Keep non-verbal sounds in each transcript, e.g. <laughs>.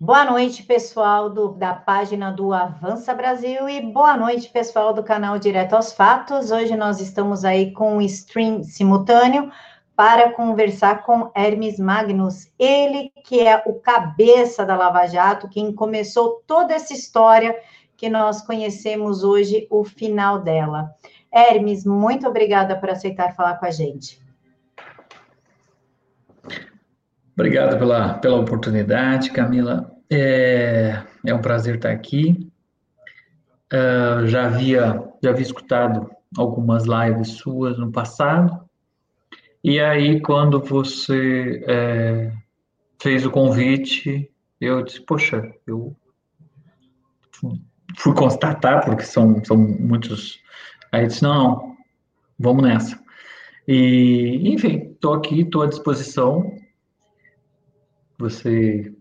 Boa noite, pessoal do, da página do Avança Brasil e boa noite, pessoal do canal Direto aos Fatos. Hoje nós estamos aí com um stream simultâneo para conversar com Hermes Magnus, ele que é o cabeça da Lava Jato, quem começou toda essa história que nós conhecemos hoje, o final dela. Hermes, muito obrigada por aceitar falar com a gente. Obrigado pela, pela oportunidade, Camila. É, é um prazer estar aqui. Uh, já havia já havia escutado algumas lives suas no passado e aí, quando você é, fez o convite, eu disse, poxa, eu fui constatar, porque são, são muitos. Aí disse, não, não, vamos nessa. E, enfim, estou aqui, estou à disposição. Você.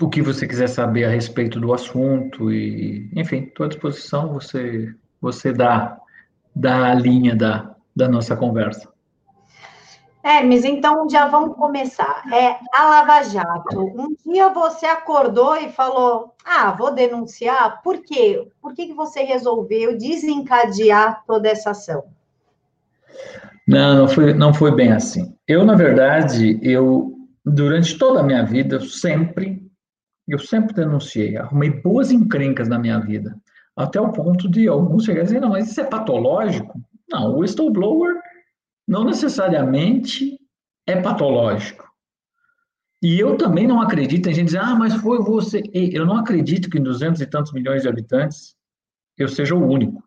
O que você quiser saber a respeito do assunto, e, enfim, estou à disposição. Você, você dá, dá a linha da, da nossa conversa. Hermes, então já vamos começar. É a Lava Jato. Um dia você acordou e falou: Ah, vou denunciar. Por quê? Por que, que você resolveu desencadear toda essa ação? Não, não foi, não foi bem assim. Eu, na verdade, eu durante toda a minha vida, eu sempre, eu sempre denunciei, arrumei boas encrencas na minha vida, até o ponto de alguns chegarem e dizer, não, mas isso é patológico? Não, o whistleblower não necessariamente é patológico. E eu também não acredito em gente dizer, ah, mas foi você. Eu não acredito que em duzentos e tantos milhões de habitantes eu seja o único.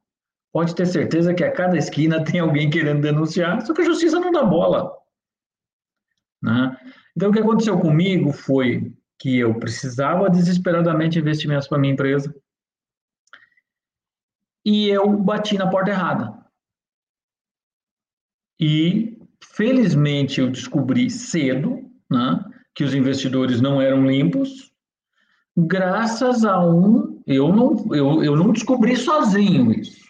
Pode ter certeza que a cada esquina <laughs> tem alguém querendo denunciar, só que a justiça não dá bola. Né? Então, o que aconteceu comigo foi que eu precisava desesperadamente de investimentos para minha empresa e eu bati na porta errada. E, felizmente, eu descobri cedo né, que os investidores não eram limpos, graças a um. Eu não, eu, eu não descobri sozinho isso.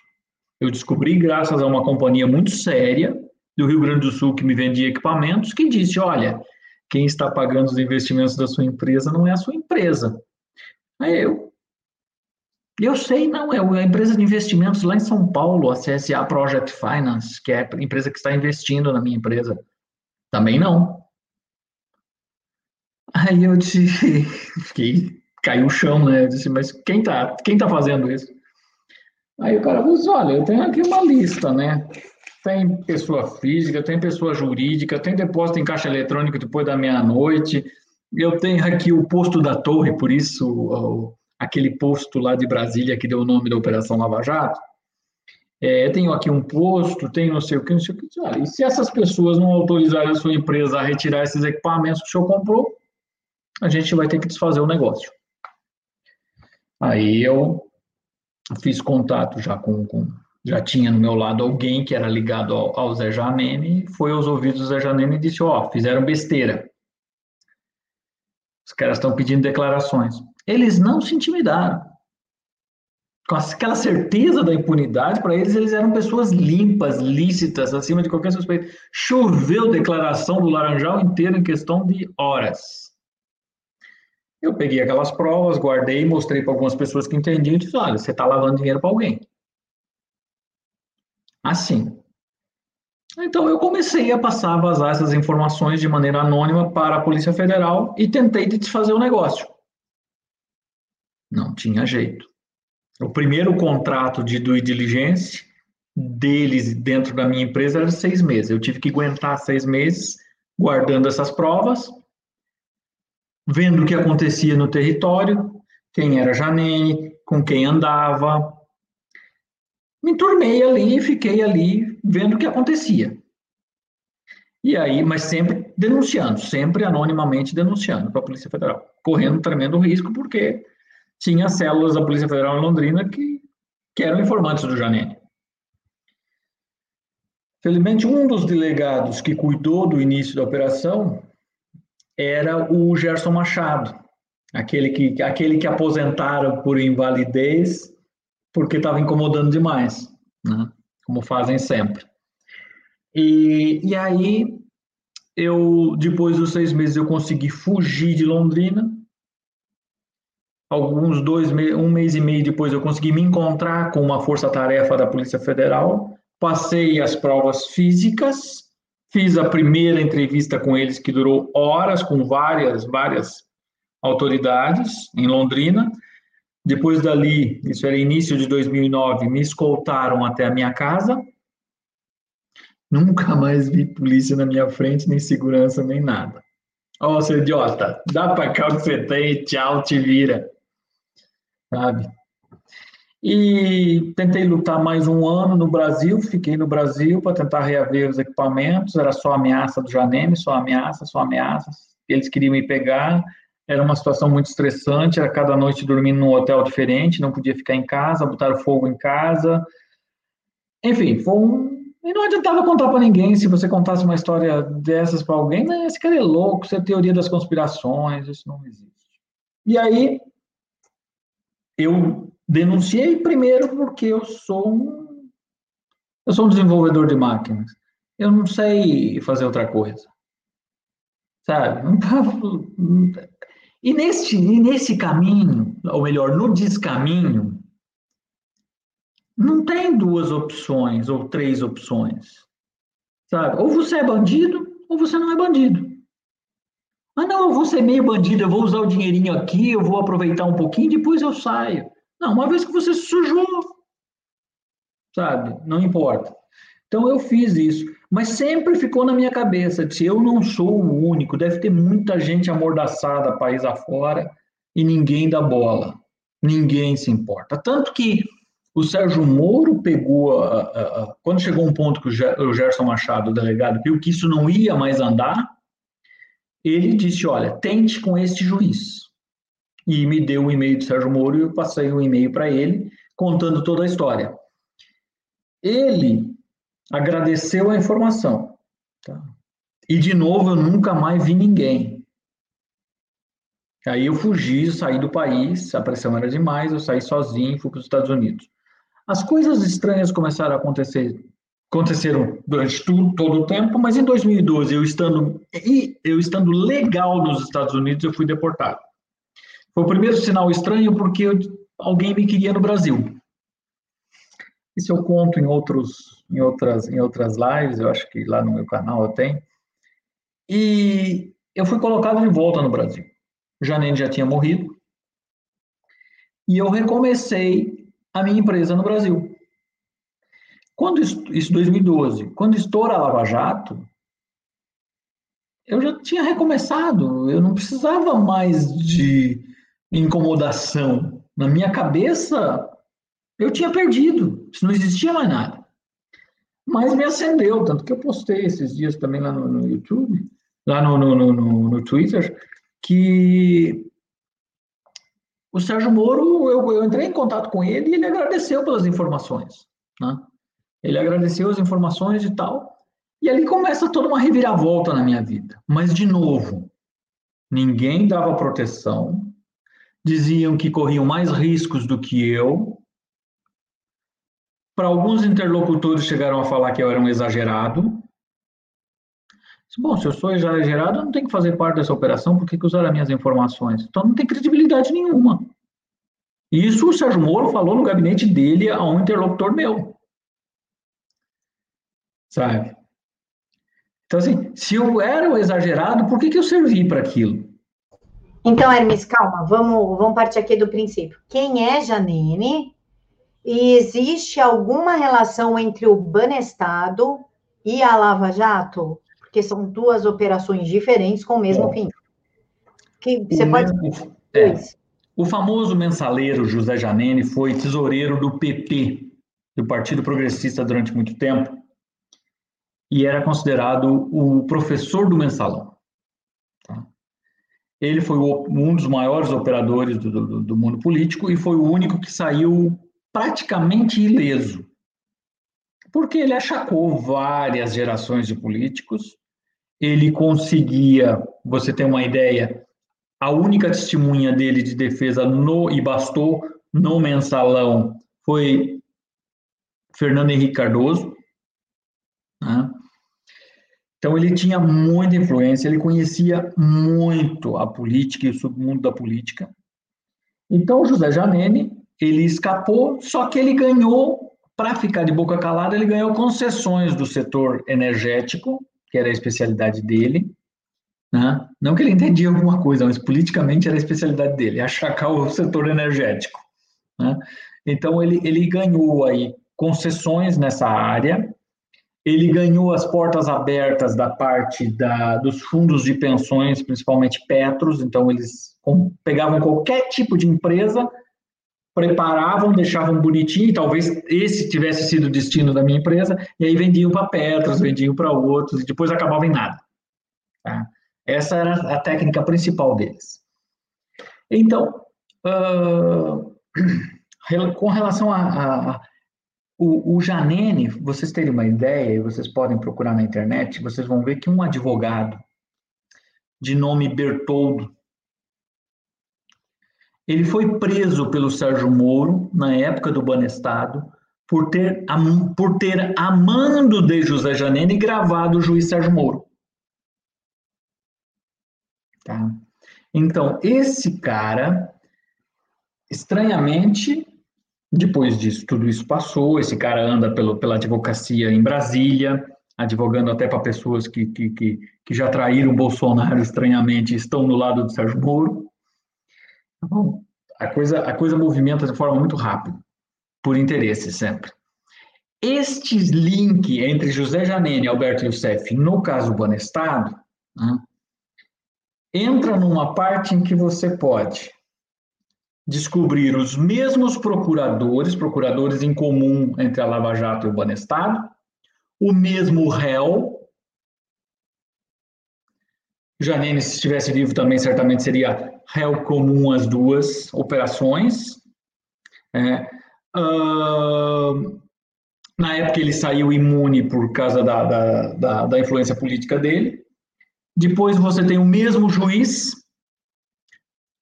Eu descobri graças a uma companhia muito séria do Rio Grande do Sul que me vendia equipamentos, que disse: olha, quem está pagando os investimentos da sua empresa não é a sua empresa. Aí eu, eu sei, não, é a empresa de investimentos lá em São Paulo, a CSA Project Finance, que é a empresa que está investindo na minha empresa. Também não. Aí eu disse, <laughs> fiquei, caiu o chão, né? Eu disse, mas quem tá, quem tá fazendo isso? Aí o cara disse, olha, eu tenho aqui uma lista, né? Tem pessoa física, tem pessoa jurídica, tem depósito em caixa eletrônica depois da meia-noite, eu tenho aqui o posto da torre, por isso aquele posto lá de Brasília que deu o nome da Operação Lava Jato. É, tenho aqui um posto, tenho não sei o que, não sei o que. e se essas pessoas não autorizarem a sua empresa a retirar esses equipamentos que o senhor comprou, a gente vai ter que desfazer o negócio. Aí eu fiz contato já com, com já tinha no meu lado alguém que era ligado ao, ao Zé Janene, foi aos ouvidos do Zé Janene e disse, ó, oh, fizeram besteira. Os caras estão pedindo declarações eles não se intimidaram. Com aquela certeza da impunidade, para eles, eles eram pessoas limpas, lícitas, acima de qualquer suspeita. Choveu declaração do Laranjal inteiro em questão de horas. Eu peguei aquelas provas, guardei, mostrei para algumas pessoas que entendiam e disse: olha, você está lavando dinheiro para alguém. Assim. Então eu comecei a passar, a vazar essas informações de maneira anônima para a Polícia Federal e tentei desfazer o negócio. Não tinha jeito. O primeiro contrato de due diligence deles dentro da minha empresa era seis meses. Eu tive que aguentar seis meses guardando essas provas, vendo o que acontecia no território, quem era Janene, com quem andava. Me tornei ali e fiquei ali vendo o que acontecia. E aí, mas sempre denunciando, sempre anonimamente denunciando para a Polícia Federal, correndo tremendo risco, porque tinha células da Polícia Federal em Londrina que, que eram informantes do Janene. Felizmente, um dos delegados que cuidou do início da operação era o Gerson Machado, aquele que, aquele que aposentaram por invalidez porque estava incomodando demais, né? como fazem sempre. E, e aí eu, depois dos seis meses, eu consegui fugir de Londrina. Alguns dois, um mês e meio depois, eu consegui me encontrar com uma força-tarefa da Polícia Federal. Passei as provas físicas, fiz a primeira entrevista com eles, que durou horas, com várias, várias autoridades em Londrina. Depois dali, isso era início de 2009, me escoltaram até a minha casa. Nunca mais vi polícia na minha frente, nem segurança, nem nada. Ó, oh, seu idiota, dá para cá o que você tem, tchau, te vira. Sabe? E tentei lutar mais um ano no Brasil, fiquei no Brasil para tentar reaver os equipamentos, era só ameaça do Janeme, só ameaça, só ameaças. Eles queriam me pegar, era uma situação muito estressante, era cada noite dormindo num hotel diferente, não podia ficar em casa, botaram fogo em casa. Enfim, foi um e não adiantava contar para ninguém. Se você contasse uma história dessas para alguém, né, esse cara é louco, isso é teoria das conspirações, isso não existe. E aí, eu denunciei primeiro porque eu sou um, eu sou um desenvolvedor de máquinas. Eu não sei fazer outra coisa. Sabe? E, nesse, e nesse caminho, ou melhor, no descaminho, não tem duas opções ou três opções. Sabe? Ou você é bandido, ou você não é bandido. Ah, não, eu vou ser meio bandido, eu vou usar o dinheirinho aqui, eu vou aproveitar um pouquinho, depois eu saio. Não, uma vez que você sujou, sabe? Não importa. Então eu fiz isso, mas sempre ficou na minha cabeça se eu não sou o único, deve ter muita gente amordaçada país afora e ninguém dá bola, ninguém se importa. Tanto que o Sérgio Moro pegou, a, a, a, quando chegou um ponto que o Gerson Machado, o delegado, viu que isso não ia mais andar, ele disse: Olha, tente com este juiz. E me deu o um e-mail do Sérgio Moro e eu passei o um e-mail para ele, contando toda a história. Ele agradeceu a informação. Tá? E, de novo, eu nunca mais vi ninguém. Aí eu fugi, saí do país, a pressão era demais, eu saí sozinho fui para os Estados Unidos. As coisas estranhas começaram a acontecer, aconteceram durante tudo, todo o tempo, mas em 2012, eu estando, eu estando legal nos Estados Unidos, eu fui deportado. Foi o primeiro sinal estranho porque alguém me queria no Brasil. Isso eu conto em, outros, em, outras, em outras lives, eu acho que lá no meu canal eu tenho. E eu fui colocado de volta no Brasil. Janine já tinha morrido. E eu recomecei a minha empresa no Brasil. Quando isso 2012, quando estoura a Lava Jato, eu já tinha recomeçado, eu não precisava mais de incomodação. Na minha cabeça, eu tinha perdido, não existia mais nada. Mas me acendeu, tanto que eu postei esses dias também lá no, no YouTube, lá no, no, no, no Twitter, que o Sérgio Moro, eu, eu, entrei em contato com ele e ele agradeceu pelas informações. Né? Ele agradeceu as informações e tal. E ali começa toda uma reviravolta na minha vida. Mas, de novo, ninguém dava proteção, diziam que corriam mais riscos do que eu. Para alguns interlocutores chegaram a falar que eu era um exagerado. Bom, se eu sou exagerado, eu não tenho que fazer parte dessa operação, por que, que usaram minhas informações? Então não tem credibilidade nenhuma. Isso o Sérgio Moro falou no gabinete dele a um interlocutor meu. Sabe? Então, assim, se eu era o exagerado, por que, que eu servi para aquilo? Então, Hermes, calma, vamos, vamos partir aqui do princípio. Quem é Janine? E existe alguma relação entre o Banestado e a Lava Jato? porque são duas operações diferentes com o mesmo Bom, fim. Que você o pode. Mesmo, é, o famoso mensaleiro José Janene foi tesoureiro do PP, do Partido Progressista, durante muito tempo, e era considerado o professor do mensalão. Tá? Ele foi um dos maiores operadores do, do, do mundo político e foi o único que saiu praticamente ileso porque ele achacou várias gerações de políticos ele conseguia, você tem uma ideia, a única testemunha dele de defesa no e bastou no mensalão foi Fernando Henrique Cardoso. Né? Então, ele tinha muita influência, ele conhecia muito a política e o submundo da política. Então, José Janene, ele escapou, só que ele ganhou, para ficar de boca calada, ele ganhou concessões do setor energético, que era a especialidade dele. Né? Não que ele entendia alguma coisa, mas politicamente era a especialidade dele, <laughs> achacar o setor energético. Né? Então, ele, ele ganhou aí concessões nessa área, ele ganhou as portas abertas da parte da, dos fundos de pensões, principalmente Petros, então eles pegavam qualquer tipo de empresa, preparavam, deixavam bonitinho, talvez esse tivesse sido o destino da minha empresa, e aí vendiam para Petros, vendiam para outros, e depois acabava em nada. Tá? Essa era a técnica principal deles. Então, uh, com relação a, a o, o Janene, vocês terem uma ideia, vocês podem procurar na internet, vocês vão ver que um advogado de nome Bertoldo, ele foi preso pelo Sérgio Moro, na época do Banestado, por ter, por ter amando de José Janene gravado o juiz Sérgio Moro. Tá? Então, esse cara, estranhamente, depois disso, tudo isso passou, esse cara anda pelo, pela advocacia em Brasília, advogando até para pessoas que, que, que, que, já traíram Bolsonaro estranhamente estão no lado do Sérgio Moro. Bom, a coisa, a coisa movimenta de forma muito rápida, por interesse sempre. Este link entre José Janene e Alberto Youssef, no caso Banestado, né, entra numa parte em que você pode descobrir os mesmos procuradores, procuradores em comum entre a Lava Jato e o Banestado, o mesmo réu. Janine, se estivesse vivo também, certamente seria réu comum as duas operações. É, uh, na época ele saiu imune por causa da, da, da, da influência política dele. Depois você tem o mesmo juiz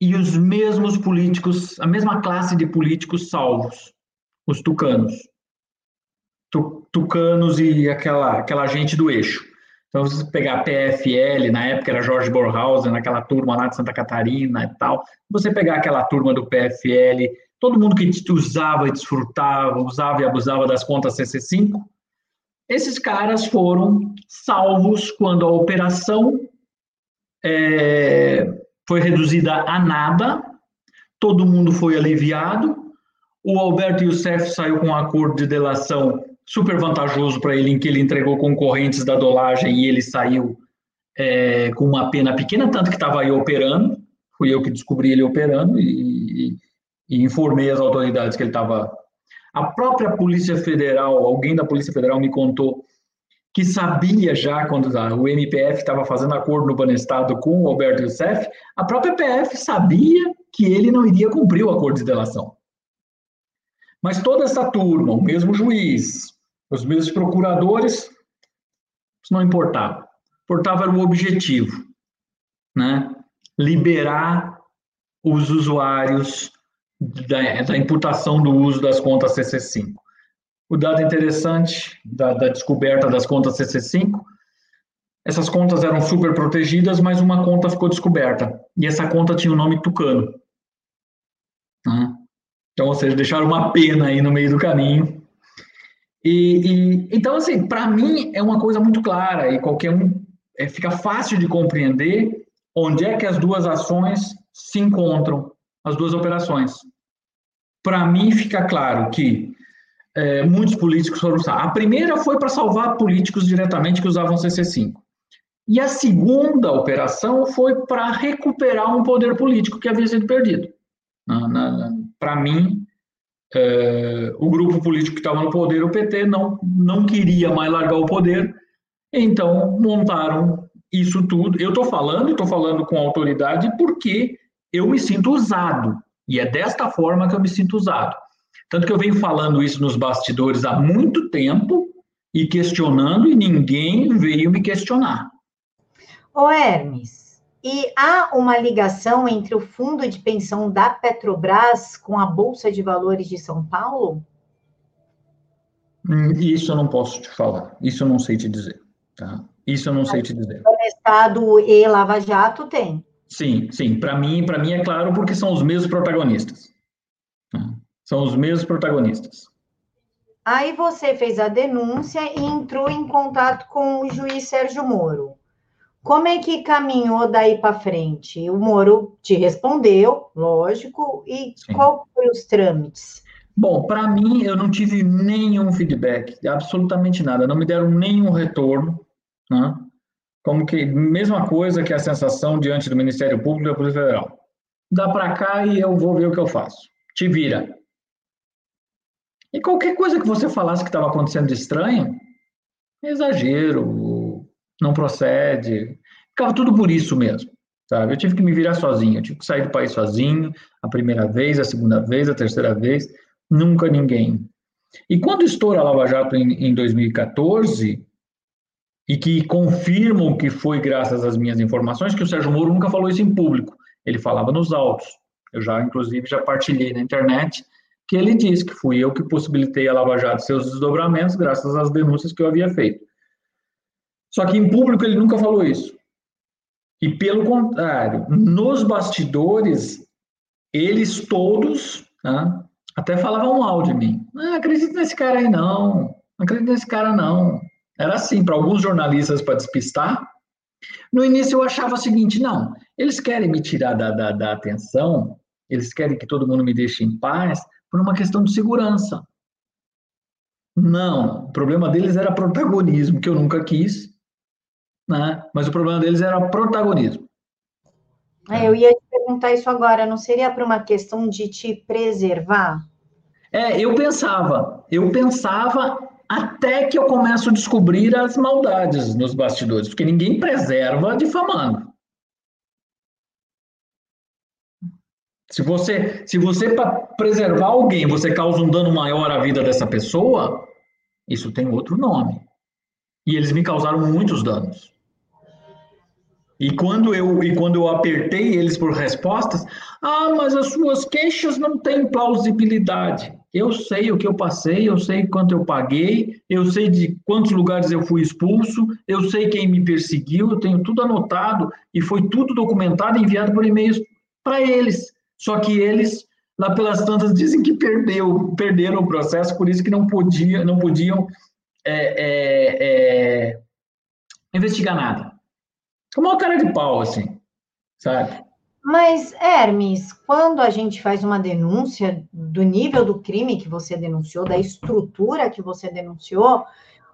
e os mesmos políticos, a mesma classe de políticos salvos, os tucanos. Tu, tucanos e aquela, aquela gente do eixo. Então, se você pegar PFL, na época era Jorge Borhausen, naquela turma lá de Santa Catarina e tal, você pegar aquela turma do PFL, todo mundo que usava e desfrutava, usava e abusava das contas CC5, esses caras foram salvos quando a operação é, foi reduzida a nada, todo mundo foi aliviado, o Alberto Youssef saiu com um acordo de delação super vantajoso para ele, em que ele entregou concorrentes da dolagem e ele saiu é, com uma pena pequena, tanto que estava aí operando, fui eu que descobri ele operando e, e, informei as autoridades que ele estava... A própria Polícia Federal, alguém da Polícia Federal me contou que sabia já quando o MPF estava fazendo acordo no Banestado com o Alberto Youssef, a própria PF sabia que ele não iria cumprir o acordo de delação. Mas toda essa turma, o mesmo juiz, os mesmos procuradores, isso não importava. Importava era o objetivo, né? Liberar os usuários da, da imputação do uso das contas CC5. O dado interessante da, da descoberta das contas CC5, essas contas eram super protegidas, mas uma conta ficou descoberta. E essa conta tinha o nome Tucano. Né? Então, ou seja, deixaram uma pena aí no meio do caminho. E, e então, assim, para mim é uma coisa muito clara e qualquer um é, fica fácil de compreender onde é que as duas ações se encontram, as duas operações. Para mim fica claro que é, muitos políticos foram usar. A primeira foi para salvar políticos diretamente que usavam CC5. E a segunda operação foi para recuperar um poder político que havia sido perdido. Para mim, é, o grupo político que estava no poder, o PT, não, não queria mais largar o poder, então montaram isso tudo. Eu estou falando, estou falando com autoridade, porque eu me sinto usado. E é desta forma que eu me sinto usado. Tanto que eu venho falando isso nos bastidores há muito tempo e questionando, e ninguém veio me questionar. Ô Hermes, e há uma ligação entre o fundo de pensão da Petrobras com a Bolsa de Valores de São Paulo? Hum, isso eu não posso te falar, isso eu não sei te dizer. Tá? Isso eu não sei te dizer. Estado e Lava Jato tem. Sim, sim. Para mim, para mim é claro porque são os mesmos protagonistas. São os mesmos protagonistas. Aí você fez a denúncia e entrou em contato com o juiz Sérgio Moro. Como é que caminhou daí para frente? O Moro te respondeu, lógico, e Sim. qual foi os trâmites? Bom, para mim, eu não tive nenhum feedback, absolutamente nada, não me deram nenhum retorno, né? Como que, mesma coisa que a sensação diante do Ministério Público e da Polícia Federal. Dá para cá e eu vou ver o que eu faço. Te vira. E qualquer coisa que você falasse que estava acontecendo de estranho, exagero, não procede. Ficava tudo por isso mesmo, sabe? Eu tive que me virar sozinho, eu tive que sair do país sozinho, a primeira vez, a segunda vez, a terceira vez, nunca ninguém. E quando estoura a Lava Jato em, em 2014, e que confirmam que foi graças às minhas informações, que o Sérgio Moro nunca falou isso em público, ele falava nos autos. Eu já, inclusive, já partilhei na internet que ele disse que fui eu que possibilitei a Lava Jato seus desdobramentos graças às denúncias que eu havia feito. Só que em público ele nunca falou isso. E pelo contrário, nos bastidores, eles todos né, até falavam mal de mim. Não acredito nesse cara aí não, não acredito nesse cara não. Era assim, para alguns jornalistas para despistar. No início eu achava o seguinte, não, eles querem me tirar da, da, da atenção, eles querem que todo mundo me deixe em paz, por uma questão de segurança. Não, o problema deles era protagonismo, que eu nunca quis, né? mas o problema deles era protagonismo. É, eu ia te perguntar isso agora, não seria por uma questão de te preservar? É, eu pensava, eu pensava até que eu começo a descobrir as maldades nos bastidores, porque ninguém preserva difamando. Se você, se você para preservar alguém, você causa um dano maior à vida dessa pessoa, isso tem outro nome. E eles me causaram muitos danos. E quando eu e quando eu apertei eles por respostas, ah, mas as suas queixas não têm plausibilidade. Eu sei o que eu passei, eu sei quanto eu paguei, eu sei de quantos lugares eu fui expulso, eu sei quem me perseguiu, eu tenho tudo anotado e foi tudo documentado e enviado por e-mails para eles. Só que eles, lá pelas tantas, dizem que perdeu, perderam o processo, por isso que não, podia, não podiam é, é, é, investigar nada. Como uma cara de pau, assim, sabe? Mas, Hermes, quando a gente faz uma denúncia do nível do crime que você denunciou, da estrutura que você denunciou,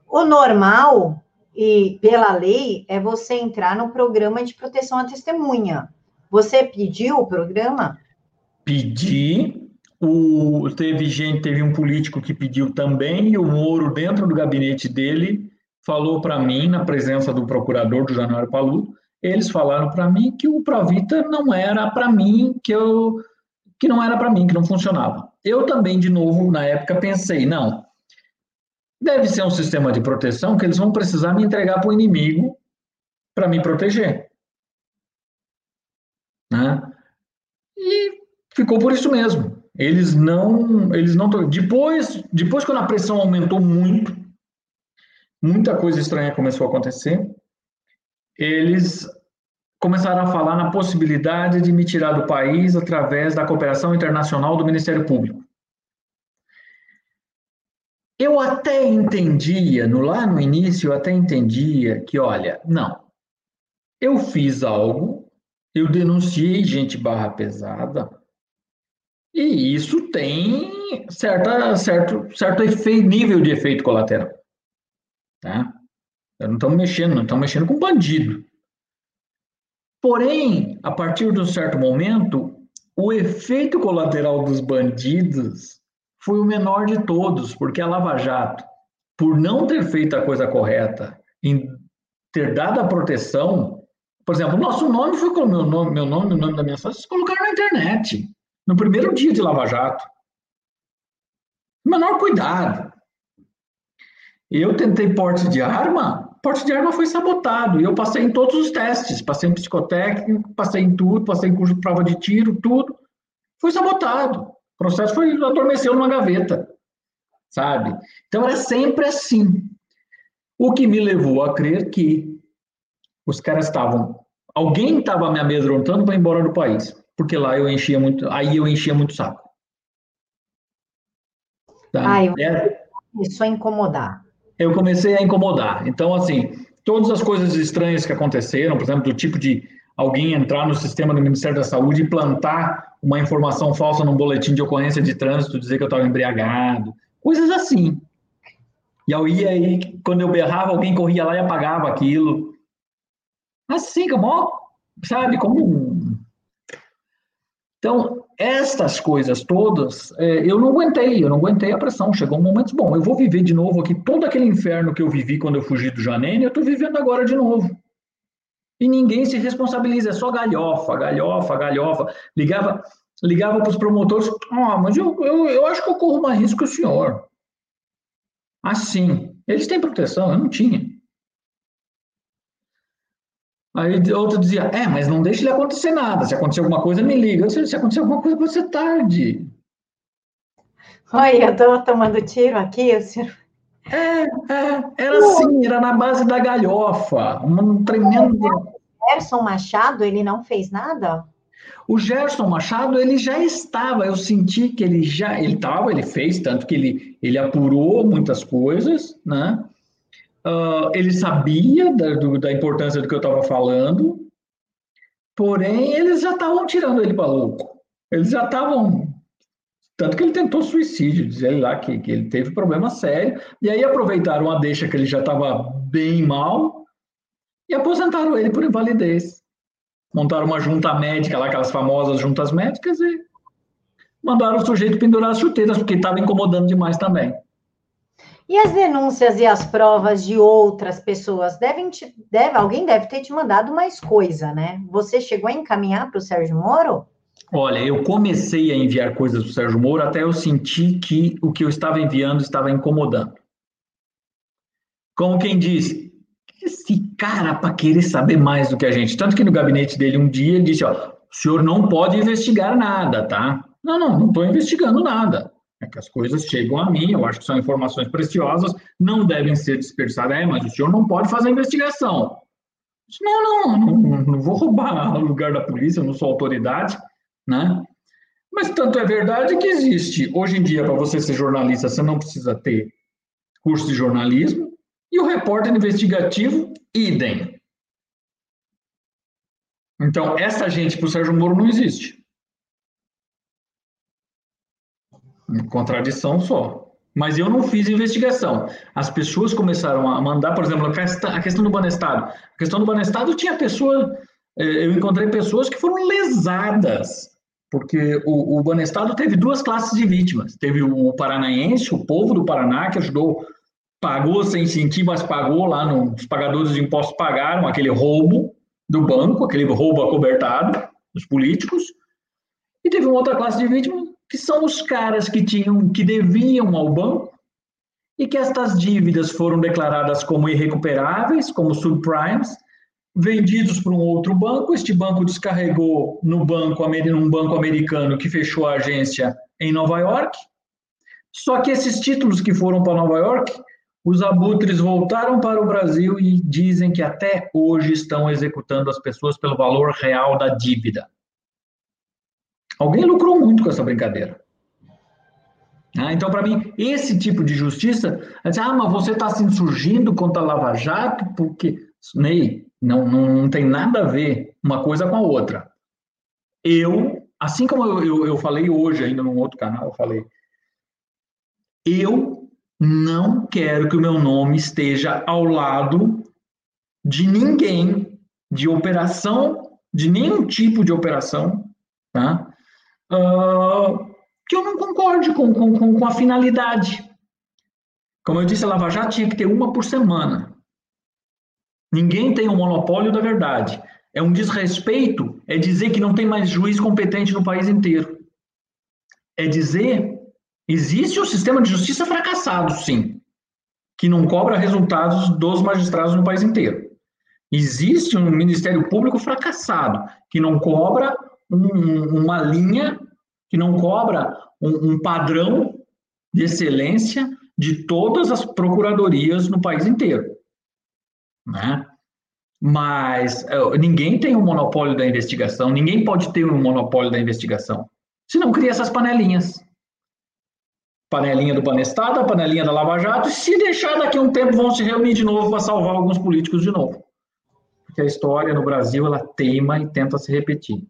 o normal e pela lei é você entrar no programa de proteção à testemunha. Você pediu o programa? Pedi. O, teve gente, teve um político que pediu também, e o Moro, dentro do gabinete dele, falou para mim, na presença do procurador do Januário Paludo, eles falaram para mim que o Provita não era para mim, que eu que não era para mim, que não funcionava. Eu também, de novo, na época pensei, não, deve ser um sistema de proteção que eles vão precisar me entregar para o inimigo para me proteger. Né? E ficou por isso mesmo. Eles não, eles não depois, depois quando a pressão aumentou muito, muita coisa estranha começou a acontecer eles começaram a falar na possibilidade de me tirar do país através da cooperação internacional do Ministério Público. Eu até entendia, no, lá no início, eu até entendia que, olha, não, eu fiz algo, eu denunciei gente barra pesada, e isso tem certa, certo, certo efeito, nível de efeito colateral. Tá? Não estamos mexendo, não estamos mexendo com bandido. Porém, a partir de um certo momento, o efeito colateral dos bandidos foi o menor de todos, porque a Lava Jato, por não ter feito a coisa correta, em ter dado a proteção, por exemplo, o nosso nome foi com meu nome, meu nome, o nome da minha sócia, colocaram na internet, no primeiro dia de Lava Jato. Menor cuidado. Eu tentei porte de arma, porte de arma foi sabotado. E eu passei em todos os testes. Passei em psicotécnico, passei em tudo, passei em curso de prova de tiro, tudo. Foi sabotado. O processo foi adormeceu numa gaveta. Sabe? Então era sempre assim. O que me levou a crer que os caras estavam. Alguém estava me amedrontando para ir embora do país, porque lá eu enchia muito, aí eu enchia muito saco. Tá? Ah, eu... é, isso a incomodar. Eu comecei a incomodar. Então, assim, todas as coisas estranhas que aconteceram, por exemplo, do tipo de alguém entrar no sistema do Ministério da Saúde e plantar uma informação falsa num boletim de ocorrência de trânsito, dizer que eu estava embriagado, coisas assim. E aí, aí, quando eu berrava, alguém corria lá e apagava aquilo. Assim, como, sabe, como. Então, estas coisas todas, é, eu não aguentei, eu não aguentei a pressão. Chegou um momento, bom, eu vou viver de novo aqui todo aquele inferno que eu vivi quando eu fugi do Janene, eu estou vivendo agora de novo. E ninguém se responsabiliza, é só galhofa, galhofa, galhofa. Ligava ligava para os promotores, ah, mas eu, eu, eu acho que eu corro mais risco que o senhor. Assim, eles têm proteção, eu não tinha. Aí outro dizia, é, mas não deixe ele acontecer nada. Se acontecer alguma coisa, me liga. Se, se acontecer alguma coisa, você tarde. Oi, eu estou tomando tiro aqui, o senhor. É, é, era assim, era na base da galhofa, um tremendo. Gerson Machado, ele não fez nada? O Gerson Machado, ele já estava, eu senti que ele já, ele estava, ele fez, tanto que ele, ele apurou muitas coisas, né? Uh, ele sabia da, do, da importância do que eu estava falando, porém, eles já estavam tirando ele para louco. Eles já estavam. Tanto que ele tentou suicídio, dizer lá que, que ele teve problema sério, e aí aproveitaram a deixa que ele já estava bem mal e aposentaram ele por invalidez montaram uma junta médica lá, aquelas famosas juntas médicas, e mandaram o sujeito pendurar as chuteiras, porque estava incomodando demais também. E as denúncias e as provas de outras pessoas devem te, deve, alguém deve ter te mandado mais coisa, né? Você chegou a encaminhar para o Sérgio Moro? Olha, eu comecei a enviar coisas para o Sérgio Moro até eu sentir que o que eu estava enviando estava incomodando. Como quem diz, esse cara para querer saber mais do que a gente? Tanto que no gabinete dele um dia ele disse: ó, o senhor não pode investigar nada, tá? Não, não, não estou investigando nada. Que as coisas chegam a mim, eu acho que são informações preciosas, não devem ser dispersadas. É, mas o senhor não pode fazer investigação. Não, não, não, não vou roubar o lugar da polícia, eu não sou autoridade, né? Mas tanto é verdade que existe. Hoje em dia, para você ser jornalista, você não precisa ter curso de jornalismo, e o repórter investigativo, idem. Então, essa gente para o Sérgio Moro não existe. Contradição só. Mas eu não fiz investigação. As pessoas começaram a mandar, por exemplo, a questão do Banestado. A questão do Banestado tinha pessoa. Eh, eu encontrei pessoas que foram lesadas, porque o, o Banestado teve duas classes de vítimas. Teve o paranaense, o povo do Paraná, que ajudou pagou sem incentivo, mas pagou lá, no, os pagadores de impostos pagaram aquele roubo do banco, aquele roubo acobertado dos políticos, e teve uma outra classe de vítimas, que são os caras que tinham, que deviam ao banco, e que estas dívidas foram declaradas como irrecuperáveis, como subprimes, vendidos para um outro banco, este banco descarregou no banco, num banco americano que fechou a agência em Nova York, só que esses títulos que foram para Nova York os abutres voltaram para o Brasil e dizem que até hoje estão executando as pessoas pelo valor real da dívida. Alguém lucrou muito com essa brincadeira. Ah, então, para mim, esse tipo de justiça, ah, mas você está se insurgindo contra a Lava Jato porque. Ney, não, não, não tem nada a ver uma coisa com a outra. Eu, assim como eu, eu, eu falei hoje, ainda num outro canal, eu falei, eu não quero que o meu nome esteja ao lado de ninguém, de operação, de nenhum tipo de operação, tá? Uh, que eu não concorde com, com, com a finalidade. Como eu disse, a Lava Jato tinha que ter uma por semana. Ninguém tem o monopólio da verdade. É um desrespeito, é dizer que não tem mais juiz competente no país inteiro. É dizer Existe um sistema de justiça fracassado, sim, que não cobra resultados dos magistrados no país inteiro. Existe um Ministério Público fracassado, que não cobra um, uma linha, que não cobra um, um padrão de excelência de todas as procuradorias no país inteiro. Né? Mas uh, ninguém tem um monopólio da investigação, ninguém pode ter um monopólio da investigação. Se não cria essas panelinhas. Panelinha do Banestado, a panelinha da Lava Jato, e se deixar daqui a um tempo vão se reunir de novo para salvar alguns políticos de novo. Porque a história no Brasil, ela teima e tenta se repetir.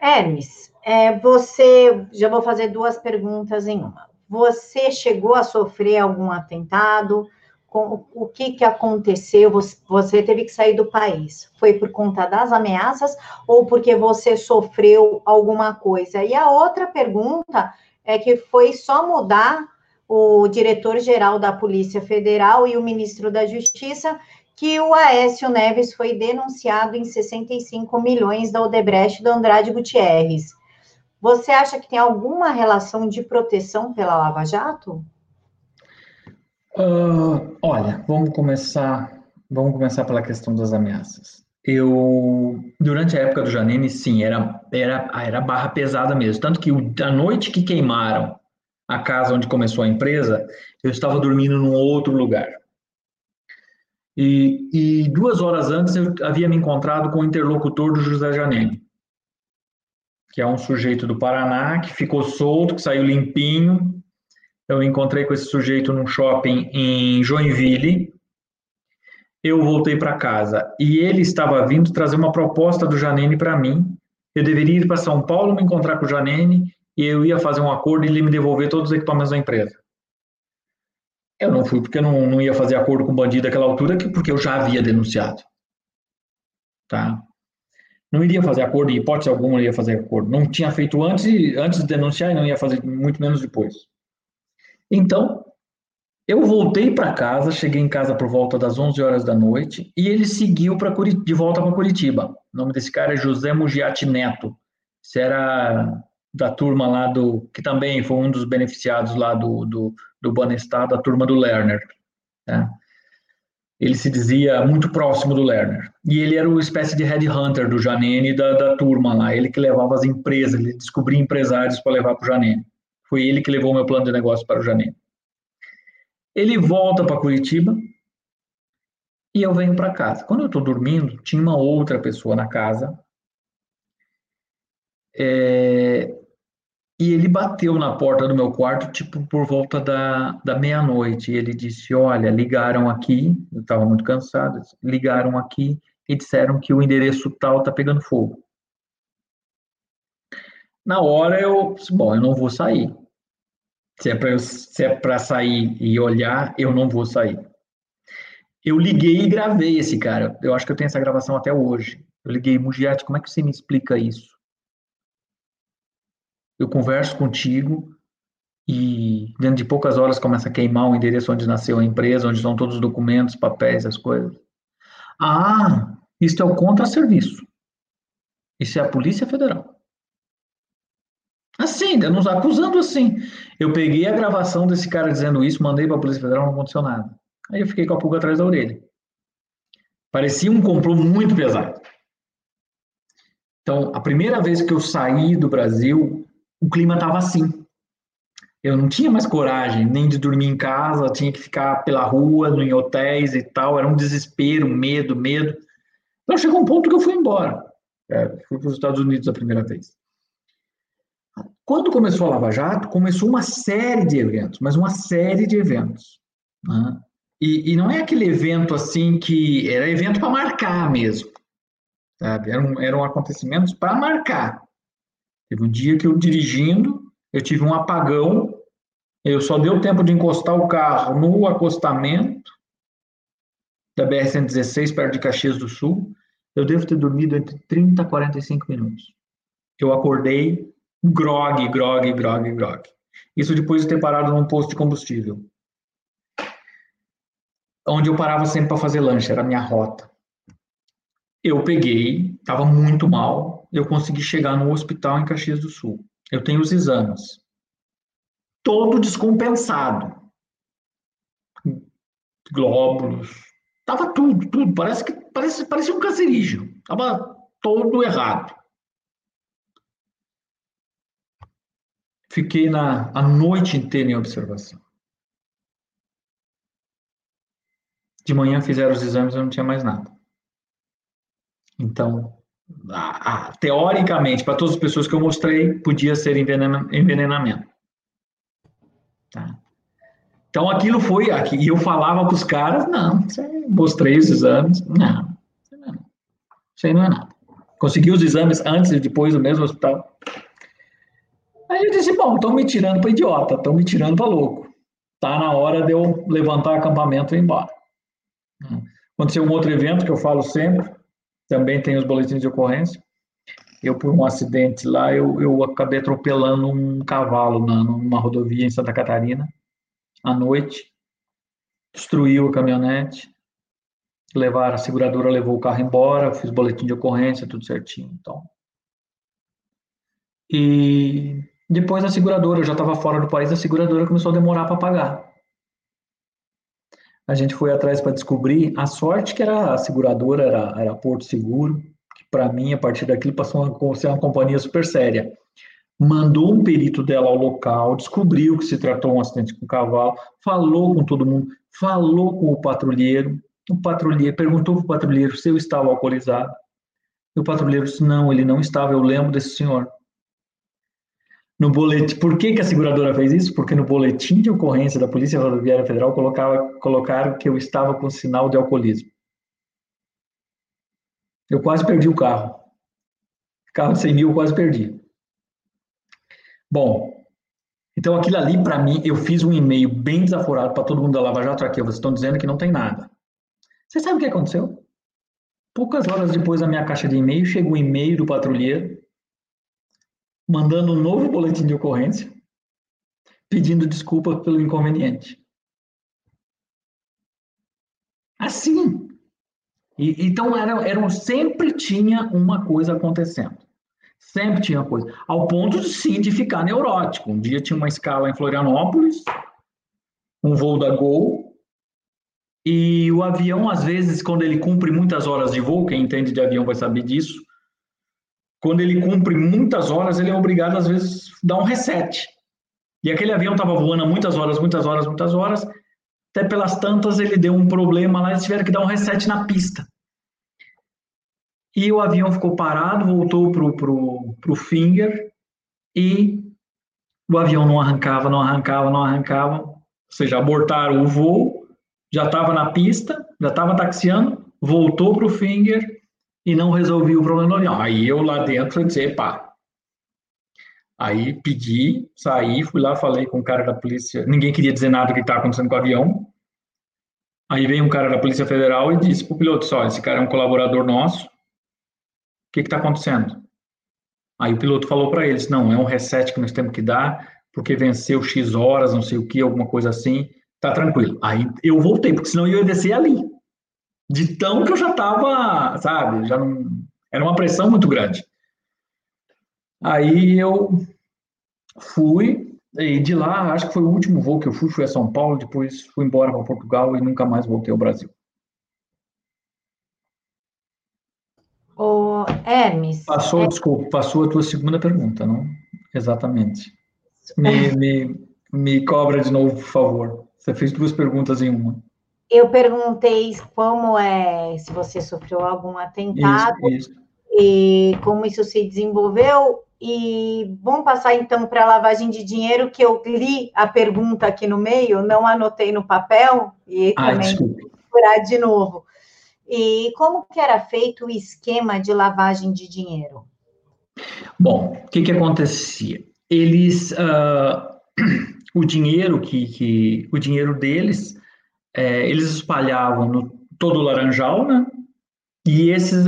Hermes, é, você, já vou fazer duas perguntas em uma. Você chegou a sofrer algum atentado? Com, o que, que aconteceu? Você, você teve que sair do país? Foi por conta das ameaças ou porque você sofreu alguma coisa? E a outra pergunta é que foi só mudar o diretor-geral da Polícia Federal e o ministro da Justiça que o Aécio Neves foi denunciado em 65 milhões da Odebrecht do Andrade Gutierrez. Você acha que tem alguma relação de proteção pela Lava Jato? Uh, olha, vamos começar, vamos começar pela questão das ameaças. Eu, durante a época do Janine, sim, era, era, era barra pesada mesmo. Tanto que a noite que queimaram a casa onde começou a empresa, eu estava dormindo num outro lugar. E, e duas horas antes eu havia me encontrado com o interlocutor do José Janine que é um sujeito do Paraná, que ficou solto, que saiu limpinho. Eu encontrei com esse sujeito num shopping em Joinville. Eu voltei para casa e ele estava vindo trazer uma proposta do Janene para mim. Eu deveria ir para São Paulo me encontrar com o Janene e eu ia fazer um acordo e ele me devolver todos os equipamentos da empresa. Eu não fui porque eu não, não ia fazer acordo com o bandido naquela altura, porque eu já havia denunciado. Tá? não iria fazer acordo, em hipótese alguma não ia fazer acordo. Não tinha feito antes, antes de denunciar e não ia fazer muito menos depois. Então, eu voltei para casa, cheguei em casa por volta das 11 horas da noite e ele seguiu para de volta para Curitiba. O nome desse cara é José Mugiati Neto. Esse era da turma lá do que também foi um dos beneficiados lá do do, do Banestado, a turma do Lerner. Né? ele se dizia muito próximo do Lerner. E ele era uma espécie de headhunter do Janene da, da turma lá. Ele que levava as empresas, ele descobria empresários para levar para o Janene. Foi ele que levou meu plano de negócio para o Janene. Ele volta para Curitiba e eu venho para casa. Quando eu estou dormindo, tinha uma outra pessoa na casa. É, e ele bateu na porta do meu quarto, tipo, por volta da, da meia-noite. E ele disse: Olha, ligaram aqui, eu estava muito cansado, ligaram aqui e disseram que o endereço tal está pegando fogo. Na hora eu disse: Bom, eu não vou sair. Se é para é sair e olhar, eu não vou sair. Eu liguei e gravei esse cara. Eu acho que eu tenho essa gravação até hoje. Eu liguei, Mugiati, como é que você me explica isso? Eu converso contigo e dentro de poucas horas começa a queimar o endereço onde nasceu a empresa, onde estão todos os documentos, papéis, as coisas. Ah, isso é o contra-serviço. Isso é a Polícia Federal. Assim, nos acusando assim. Eu peguei a gravação desse cara dizendo isso, mandei para a Polícia Federal, não aconteceu nada. Aí eu fiquei com a pulga atrás da orelha. Parecia um complô muito pesado. Então, a primeira vez que eu saí do Brasil, o clima estava assim. Eu não tinha mais coragem nem de dormir em casa, tinha que ficar pela rua, em hotéis e tal. Era um desespero, medo, medo. Então chegou um ponto que eu fui embora. É, fui para os Estados Unidos a primeira vez. Quando começou a Lava Jato, começou uma série de eventos, mas uma série de eventos. Né? E, e, não é aquele evento assim que era evento para marcar mesmo. Sabe? Eram, eram acontecimentos para marcar. Teve um dia que eu dirigindo, eu tive um apagão, eu só deu tempo de encostar o carro no acostamento da BR-116, perto de Caxias do Sul. Eu devo ter dormido entre 30 e 45 minutos. Eu acordei grog, grog, grog, grog. Isso depois de ter parado num posto de combustível. Onde eu parava sempre para fazer lanche, era a minha rota. Eu peguei, estava muito mal, eu consegui chegar no hospital em Caxias do Sul. Eu tenho os exames. Todo descompensado. Glóbulos. Tava tudo, tudo. Parece que parece, parecia um cancerígeno. Tava todo errado. Fiquei na, a noite inteira em observação. De manhã fizeram os exames e eu não tinha mais nada. Então, a, a, teoricamente, para todas as pessoas que eu mostrei, podia ser envenenamento. Tá? Então, aquilo foi, aqui, e eu falava para os caras, não, mostrei os exames, não, isso aí não é nada. Consegui os exames antes e depois do mesmo hospital. Aí eu disse, bom, estão me tirando para idiota, estão me tirando para louco. Tá na hora de eu levantar acampamento e ir embora. Aconteceu um outro evento que eu falo sempre, também tem os boletins de ocorrência. Eu, por um acidente lá, eu, eu acabei atropelando um cavalo na, numa rodovia em Santa Catarina, à noite. Destruiu a caminhonete. Levaram, a seguradora levou o carro embora, fiz boletim de ocorrência, tudo certinho. Então. E depois a seguradora, eu já estava fora do país, a seguradora começou a demorar para pagar. A gente foi atrás para descobrir. A sorte que era a seguradora era, era Porto Seguro, que para mim, a partir daquilo, passou a ser uma companhia super séria. Mandou um perito dela ao local, descobriu que se tratou um acidente com o cavalo, falou com todo mundo, falou com o patrulheiro. O patrulheiro perguntou para o patrulheiro se eu estava alcoolizado. E o patrulheiro disse: Não, ele não estava, eu lembro desse senhor no boletim. Por que, que a seguradora fez isso? Porque no boletim de ocorrência da Polícia Rodoviária Federal colocava, colocaram que eu estava com sinal de alcoolismo. Eu quase perdi o carro. Carro de 100 mil eu quase perdi. Bom, então aquilo ali, para mim, eu fiz um e-mail bem desaforado para todo mundo da Lava Jato aqui. Vocês estão dizendo que não tem nada. Você sabe o que aconteceu? Poucas horas depois, na minha caixa de e-mail, chegou um e-mail do patrulheiro mandando um novo boletim de ocorrência, pedindo desculpa pelo inconveniente. Assim. E, então, era, era, sempre tinha uma coisa acontecendo. Sempre tinha coisa. Ao ponto, de, sim, de ficar neurótico. Um dia tinha uma escala em Florianópolis, um voo da Gol, e o avião, às vezes, quando ele cumpre muitas horas de voo, quem entende de avião vai saber disso, quando ele cumpre muitas horas, ele é obrigado, às vezes, a dar um reset. E aquele avião estava voando muitas horas, muitas horas, muitas horas, até pelas tantas ele deu um problema lá, eles tiveram que dar um reset na pista. E o avião ficou parado, voltou para o pro, pro finger e o avião não arrancava, não arrancava, não arrancava. Ou seja, abortaram o voo, já estava na pista, já estava taxiando, voltou para o finger e não resolvi o problema nenhum. Aí eu lá dentro disse, pá. Aí pedi, saí, fui lá, falei com o cara da polícia. Ninguém queria dizer nada do que estava acontecendo com o avião. Aí veio um cara da Polícia Federal e disse para o piloto: só, esse cara é um colaborador nosso. O que está acontecendo? Aí o piloto falou para eles: não, é um reset que nós temos que dar, porque venceu X horas, não sei o que, alguma coisa assim. Tá tranquilo. Aí eu voltei, porque senão eu ia descer ali de tão que eu já estava, sabe, já não, era uma pressão muito grande. Aí eu fui, e de lá, acho que foi o último voo que eu fui, fui a São Paulo, depois fui embora para Portugal e nunca mais voltei ao Brasil. O Hermes. Passou, é... desculpa, passou a tua segunda pergunta, não? Exatamente. Me, <laughs> me, me cobra de novo, por favor. Você fez duas perguntas em uma. Eu perguntei como é, se você sofreu algum atentado isso, isso. e como isso se desenvolveu. E vamos passar então para a lavagem de dinheiro, que eu li a pergunta aqui no meio, não anotei no papel e ah, também procurar de novo. E como que era feito o esquema de lavagem de dinheiro? Bom, o que que acontecia? Eles, uh, <clears throat> o dinheiro que, que, o dinheiro deles é, eles espalhavam no todo o laranjal, né? E esses,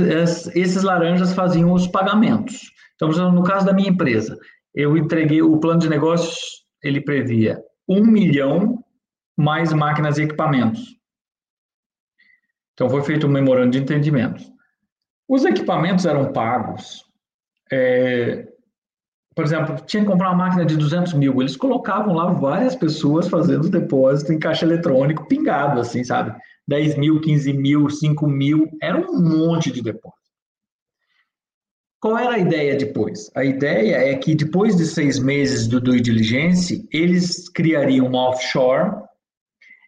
esses laranjas faziam os pagamentos. Então, no caso da minha empresa, eu entreguei o plano de negócios, ele previa um milhão mais máquinas e equipamentos. Então, foi feito um memorando de entendimento. Os equipamentos eram pagos é, por exemplo, tinha que comprar uma máquina de 200 mil, eles colocavam lá várias pessoas fazendo depósito em caixa eletrônico pingado, assim, sabe? 10 mil, 15 mil, 5 mil, era um monte de depósito. Qual era a ideia depois? A ideia é que depois de seis meses do due diligence, eles criariam uma offshore,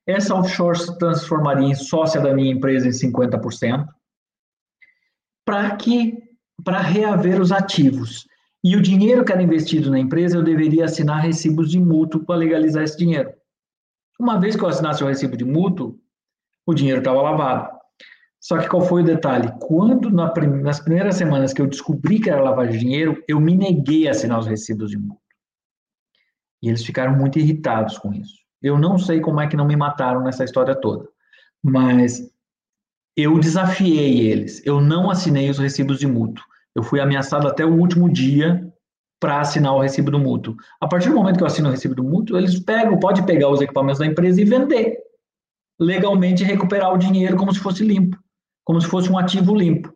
essa offshore se transformaria em sócia da minha empresa em 50%, para que para reaver os ativos. E o dinheiro que era investido na empresa, eu deveria assinar recibos de mútuo para legalizar esse dinheiro. Uma vez que eu assinasse o recibo de mútuo, o dinheiro estava lavado. Só que qual foi o detalhe? Quando na, nas primeiras semanas que eu descobri que era lavagem de dinheiro, eu me neguei a assinar os recibos de mútuo. E eles ficaram muito irritados com isso. Eu não sei como é que não me mataram nessa história toda, mas eu desafiei eles. Eu não assinei os recibos de mútuo. Eu fui ameaçado até o último dia para assinar o recibo do mútuo. A partir do momento que eu assino o recibo do mútuo, eles pegam, pode pegar os equipamentos da empresa e vender legalmente recuperar o dinheiro como se fosse limpo, como se fosse um ativo limpo.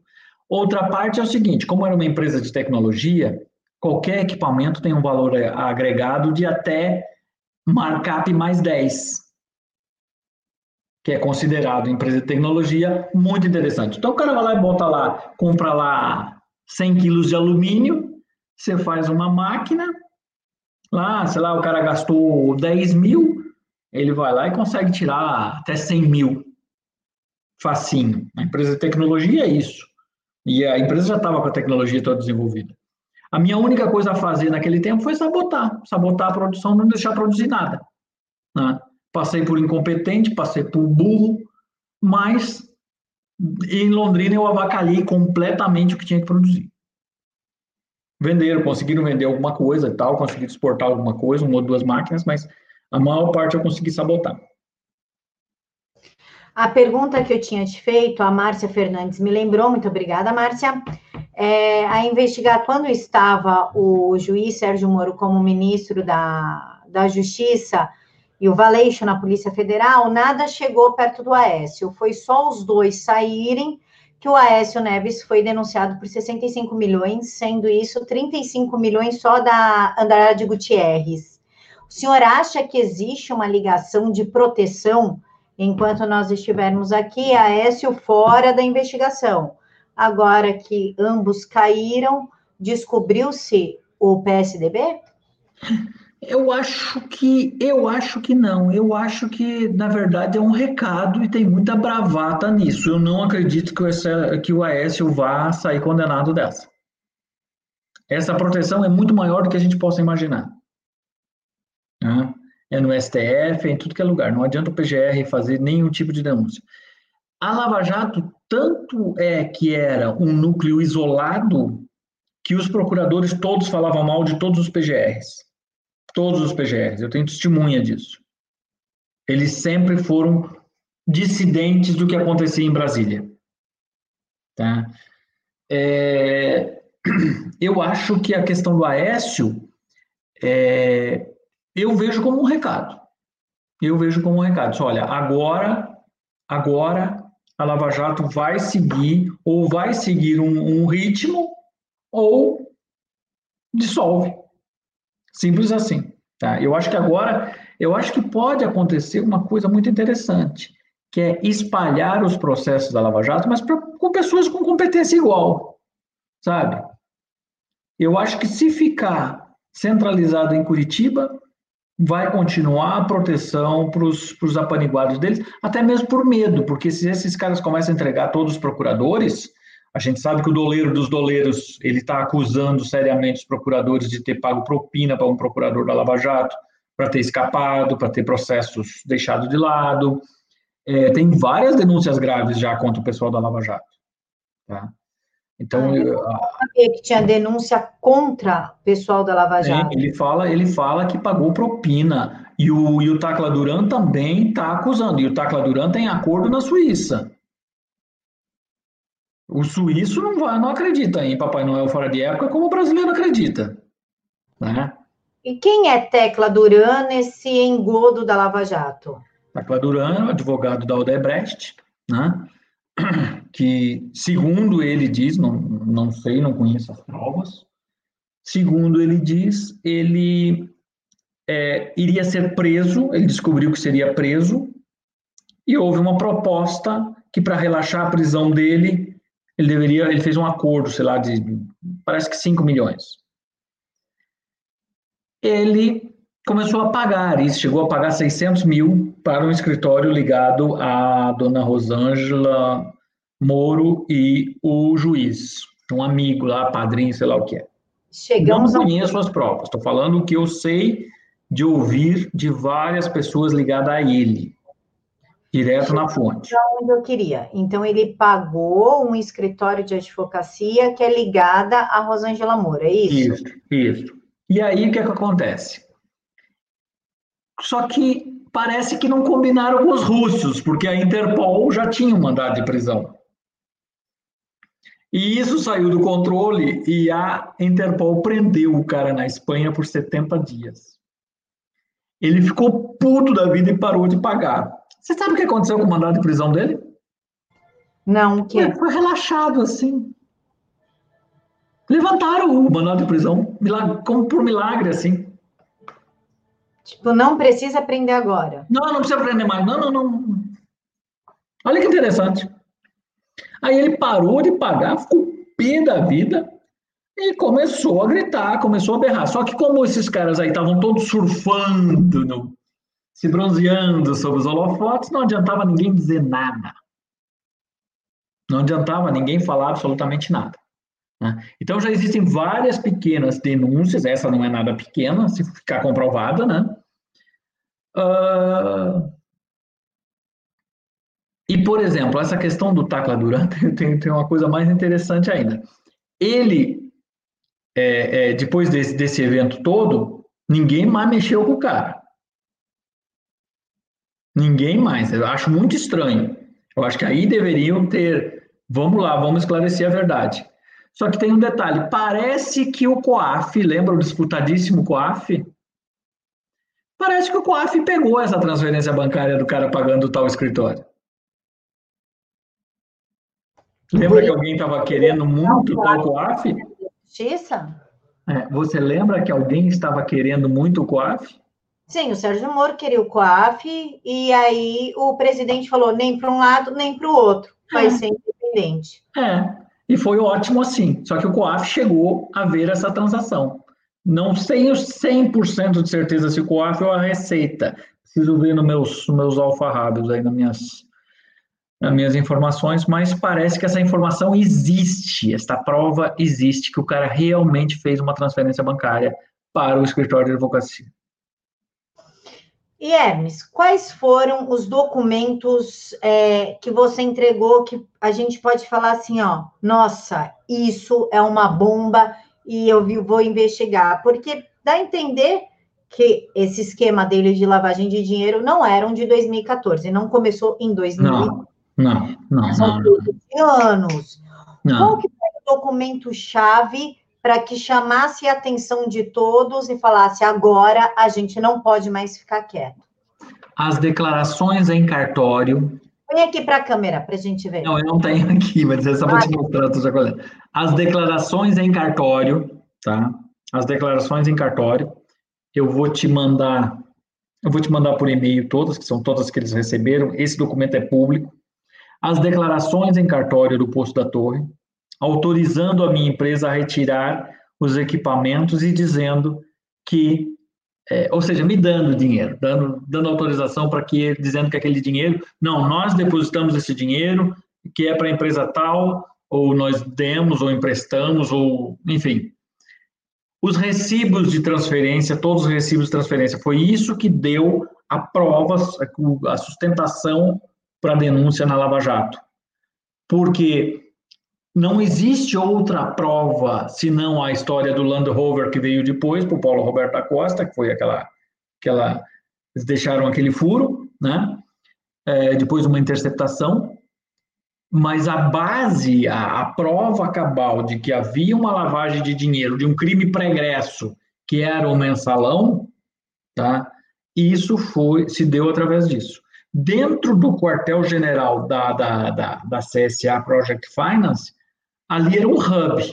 Outra parte é o seguinte, como era uma empresa de tecnologia, qualquer equipamento tem um valor agregado de até markup mais 10, que é considerado empresa de tecnologia muito interessante. Então o cara vai lá e bota lá, compra lá 100 quilos de alumínio, você faz uma máquina, lá, sei lá, o cara gastou 10 mil, ele vai lá e consegue tirar até 100 mil facinho. A empresa de tecnologia é isso. E a empresa já estava com a tecnologia toda desenvolvida. A minha única coisa a fazer naquele tempo foi sabotar. Sabotar a produção, não deixar produzir nada. Né? Passei por incompetente, passei por burro, mas em Londrina eu avacalhei completamente o que tinha que produzir. Venderam, conseguiram vender alguma coisa e tal, conseguiram exportar alguma coisa, uma ou duas máquinas, mas a maior parte eu consegui sabotar. A pergunta que eu tinha te feito, a Márcia Fernandes me lembrou, muito obrigada, Márcia, é, a investigar quando estava o juiz Sérgio Moro como ministro da, da Justiça e o Valeixo na Polícia Federal, nada chegou perto do Aécio. Foi só os dois saírem que o Aécio Neves foi denunciado por 65 milhões, sendo isso 35 milhões só da Andrade Gutierrez. O senhor acha que existe uma ligação de proteção enquanto nós estivermos aqui, Aécio fora da investigação? Agora que ambos caíram, descobriu-se o PSDB? Eu acho que eu acho que não. Eu acho que na verdade é um recado e tem muita bravata nisso. Eu não acredito que o, que o Aécio vá sair condenado dessa. Essa proteção é muito maior do que a gente possa imaginar. É no STF, é em tudo que é lugar. Não adianta o PGR fazer nenhum tipo de denúncia. A Lava Jato, tanto é que era um núcleo isolado, que os procuradores todos falavam mal de todos os PGRs. Todos os PGRs, eu tenho testemunha disso. Eles sempre foram dissidentes do que acontecia em Brasília. Tá? É, <clears throat> eu acho que a questão do Aécio é, eu vejo como um recado. Eu vejo como um recado. Olha, agora, agora a Lava Jato vai seguir ou vai seguir um, um ritmo ou dissolve. Simples assim. Tá? Eu acho que agora, eu acho que pode acontecer uma coisa muito interessante, que é espalhar os processos da Lava Jato, mas pra, com pessoas com competência igual, sabe? Eu acho que se ficar centralizado em Curitiba, vai continuar a proteção para os apaniguados deles, até mesmo por medo, porque se esses caras começam a entregar todos os procuradores, a gente sabe que o doleiro dos doleiros ele está acusando seriamente os procuradores de ter pago propina para um procurador da Lava Jato, para ter escapado, para ter processos deixados de lado. É, tem várias denúncias graves já contra o pessoal da Lava Jato. Tá? Então, ah, eu sabia que tinha denúncia contra o pessoal da Lava Jato. ele fala, ele fala que pagou propina. E o, e o Tacla Duran também está acusando. E o Tacla Duran tem acordo na Suíça. O suíço não, vai, não acredita em Papai Noel fora de época como o brasileiro acredita. Né? E quem é Tecla Duran nesse engodo da Lava Jato? Tecla Duran, advogado da Odebrecht, né? <clears throat> que, segundo ele diz, não, não sei, não conheço as provas, segundo ele diz, ele é, iria ser preso, ele descobriu que seria preso, e houve uma proposta que, para relaxar a prisão dele, ele deveria, ele fez um acordo, sei lá, de parece que 5 milhões. Ele começou a pagar isso, chegou a pagar 600 mil para um escritório ligado à dona Rosângela, Moro e o juiz, um amigo lá, padrinho, sei lá o que é. Chegamos Não conheço a... as provas, estou falando o que eu sei de ouvir de várias pessoas ligadas a ele, direto na fonte. Onde eu queria. Então, ele pagou um escritório de advocacia que é ligada a Rosângela Moura, é isso? Isso, isso. E aí, o que, é que acontece? Só que parece que não combinaram com os russos, porque a Interpol já tinha um mandado de prisão. E isso saiu do controle e a Interpol prendeu o cara na Espanha por 70 dias. Ele ficou puto da vida e parou de pagar. Você sabe o que aconteceu com o mandado de prisão dele? Não, o quê? Foi relaxado assim. Levantaram o mandado de prisão, como por milagre, assim. Tipo, não precisa prender agora. Não, não precisa prender mais. Não, não, não. Olha que interessante. Aí ele parou de pagar, ficou pé da vida e começou a gritar, começou a berrar. Só que como esses caras aí estavam todos surfando, no, se bronzeando sobre os holofotes, não adiantava ninguém dizer nada. Não adiantava ninguém falar absolutamente nada. Né? Então já existem várias pequenas denúncias, essa não é nada pequena, se ficar comprovada, né? Uh, e, por exemplo, essa questão do Tacla Duran <laughs> tem, tem uma coisa mais interessante ainda. Ele, é, é, depois desse, desse evento todo, ninguém mais mexeu com o cara. Ninguém mais. Eu acho muito estranho. Eu acho que aí deveriam ter. Vamos lá, vamos esclarecer a verdade. Só que tem um detalhe: parece que o COAF, lembra o disputadíssimo COAF? Parece que o COAF pegou essa transferência bancária do cara pagando tal escritório. Lembra que alguém estava querendo muito tal COAF? Justiça? É, você lembra que alguém estava querendo muito o COAF? Sim, o Sérgio Moro queria o COAF e aí o presidente falou nem para um lado nem para o outro, vai é. ser independente. É, e foi ótimo assim. Só que o COAF chegou a ver essa transação. Não tenho 100% de certeza se o COAF ou a Receita. Preciso ver nos meus, meus alfarrábios aí, nas minhas nas minhas informações, mas parece que essa informação existe, esta prova existe, que o cara realmente fez uma transferência bancária para o escritório de advocacia. E Hermes, quais foram os documentos é, que você entregou que a gente pode falar assim, ó, nossa, isso é uma bomba e eu vou investigar? Porque dá a entender que esse esquema dele de lavagem de dinheiro não era um de 2014, não começou em 2014. Não. Não, não. São não, anos. Não. Qual que foi o documento-chave para que chamasse a atenção de todos e falasse agora a gente não pode mais ficar quieto? As declarações em cartório. Põe aqui para a câmera para a gente ver. Não, eu não tenho <laughs> aqui, mas é só para te mostrar, tô já As declarações em cartório, tá? As declarações em cartório. Eu vou te mandar, eu vou te mandar por e-mail todas, que são todas que eles receberam. Esse documento é público as declarações em cartório do posto da torre, autorizando a minha empresa a retirar os equipamentos e dizendo que, é, ou seja, me dando dinheiro, dando, dando autorização para que, dizendo que aquele dinheiro, não, nós depositamos esse dinheiro, que é para a empresa tal, ou nós demos, ou emprestamos, ou, enfim. Os recibos de transferência, todos os recibos de transferência, foi isso que deu a prova, a sustentação para denúncia na Lava Jato. Porque não existe outra prova senão a história do Land Rover que veio depois, para o Paulo Roberto da Costa, que foi aquela, aquela. Eles deixaram aquele furo, né? É, depois uma interceptação. Mas a base, a, a prova cabal de que havia uma lavagem de dinheiro, de um crime pregresso, que era o mensalão, tá? Isso foi, se deu através disso. Dentro do quartel-general da, da, da, da CSA Project Finance, ali era um hub.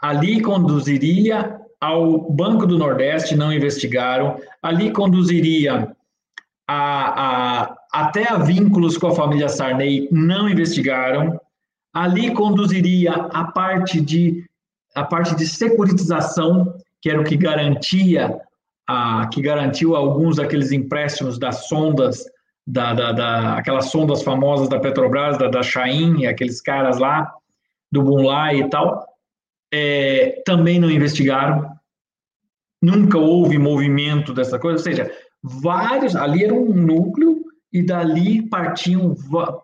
Ali conduziria ao Banco do Nordeste, não investigaram. Ali conduziria a, a, até a vínculos com a família Sarney, não investigaram. Ali conduziria a parte de a parte de securitização, que era o que garantia a, que garantiu alguns daqueles empréstimos das sondas da, da, da aquelas sondas famosas da Petrobras, da, da Chain, aqueles caras lá, do Bunlai e tal, é, também não investigaram. Nunca houve movimento dessa coisa, ou seja, vários, ali era um núcleo e dali partiam,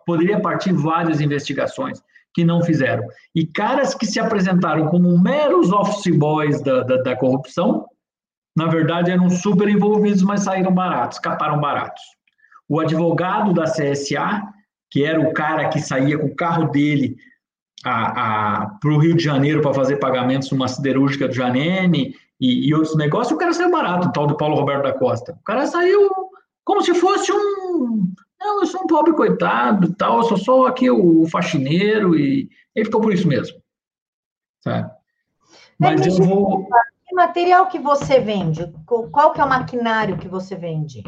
poderia partir várias investigações que não fizeram. E caras que se apresentaram como meros office boys da, da, da corrupção, na verdade eram super envolvidos, mas saíram baratos, escaparam baratos. O advogado da CSA, que era o cara que saía com o carro dele para o Rio de Janeiro para fazer pagamentos numa siderúrgica do Janene e, e, outros negócios, o cara saiu barato, o tal do Paulo Roberto da Costa. O cara saiu como se fosse um. Não, eu sou um pobre coitado, tal, eu sou só aqui o faxineiro, e ele ficou por isso mesmo. Sabe? Mas eu vou. Que material que você vende? Qual que é o maquinário que você vende?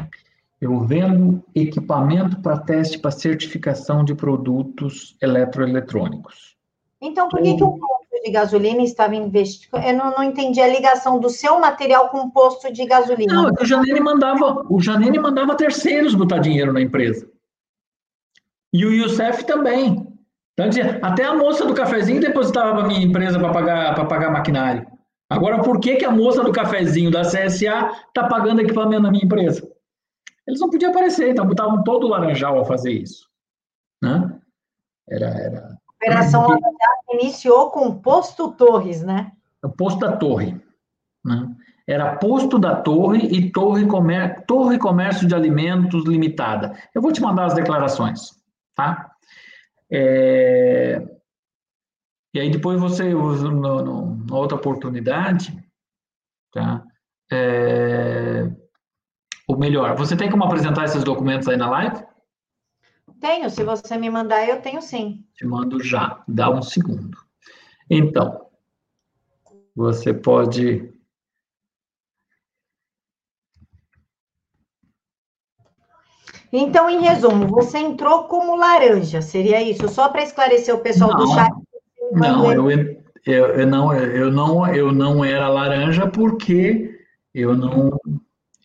Eu vendo equipamento para teste para certificação de produtos eletroeletrônicos. Então, por que, que o de gasolina estava investindo. Eu não, não, entendi a ligação do seu material com o posto de gasolina. Não, o Janine mandava, o Janine mandava terceiros botar dinheiro na empresa. E o Youssef também. Então, até a moça do cafezinho depositava para minha empresa para pagar, pagar maquinário. Agora, por que, que a moça do cafezinho da CSA está pagando equipamento na minha empresa? Eles não podiam aparecer, então botavam todo o laranjal a fazer isso. Né? Era, era, Operação Jato iniciou com o posto Torres, né? O posto da Torre. Né? Era posto da Torre e Torre, Comer... Torre Comércio de Alimentos Limitada. Eu vou te mandar as declarações, tá? É... E aí depois você, na outra oportunidade, tá? É... Ou melhor, você tem como apresentar esses documentos aí na live? Tenho, se você me mandar, eu tenho sim. Te mando já, dá um segundo. Então, você pode. Então, em resumo, você entrou como laranja, seria isso? Só para esclarecer o pessoal não, do chat. Não, eu, eu, eu, não, eu, não, eu não era laranja porque eu não.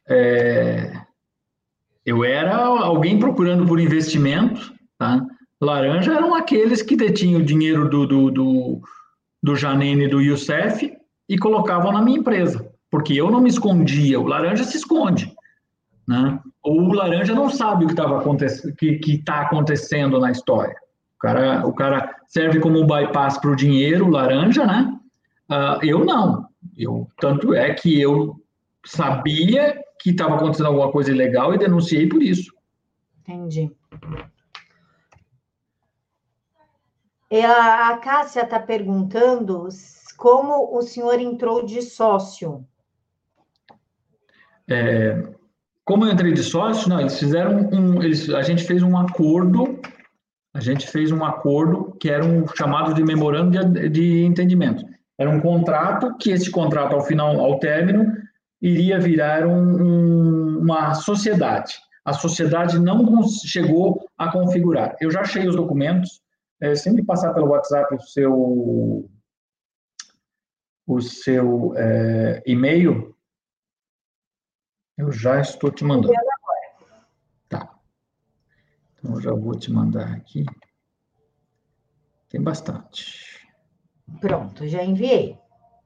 É, eu era alguém procurando por investimento, tá? Laranja eram aqueles que detinham o dinheiro do, do, do, do Janine e do Youssef e colocavam na minha empresa, porque eu não me escondia, o laranja se esconde, né? Ou o laranja não sabe o que estava acontecendo, que está acontecendo na história. O cara, o cara serve como um bypass para o dinheiro, laranja, né? Uh, eu não. Eu, tanto é que eu sabia que estava acontecendo alguma coisa ilegal e denunciei por isso. Entendi. A, a Cássia está perguntando como o senhor entrou de sócio. É, como eu entrei de sócio, não, eles fizeram um, eles, a gente fez um acordo, a gente fez um acordo que era um chamado de memorando de, de entendimento. Era um contrato que esse contrato ao final, ao término, iria virar um, um, uma sociedade. A sociedade não chegou a configurar. Eu já achei os documentos, é, sempre passar pelo WhatsApp o seu, o seu é, e-mail, eu já estou te mandando. Tá. Então, eu já vou te mandar aqui. Tem bastante. Pronto, já enviei.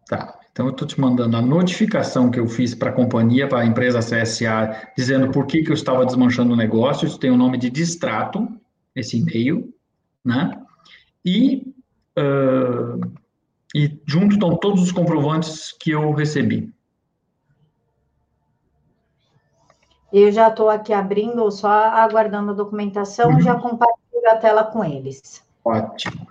Tá. Então, eu estou te mandando a notificação que eu fiz para a companhia, para a empresa CSA, dizendo por que, que eu estava desmanchando o negócio. Isso tem o nome de distrato, esse e-mail, né? E, uh, e junto estão todos os comprovantes que eu recebi. Eu já estou aqui abrindo, só aguardando a documentação, uhum. já compartilho a tela com eles. Ótimo.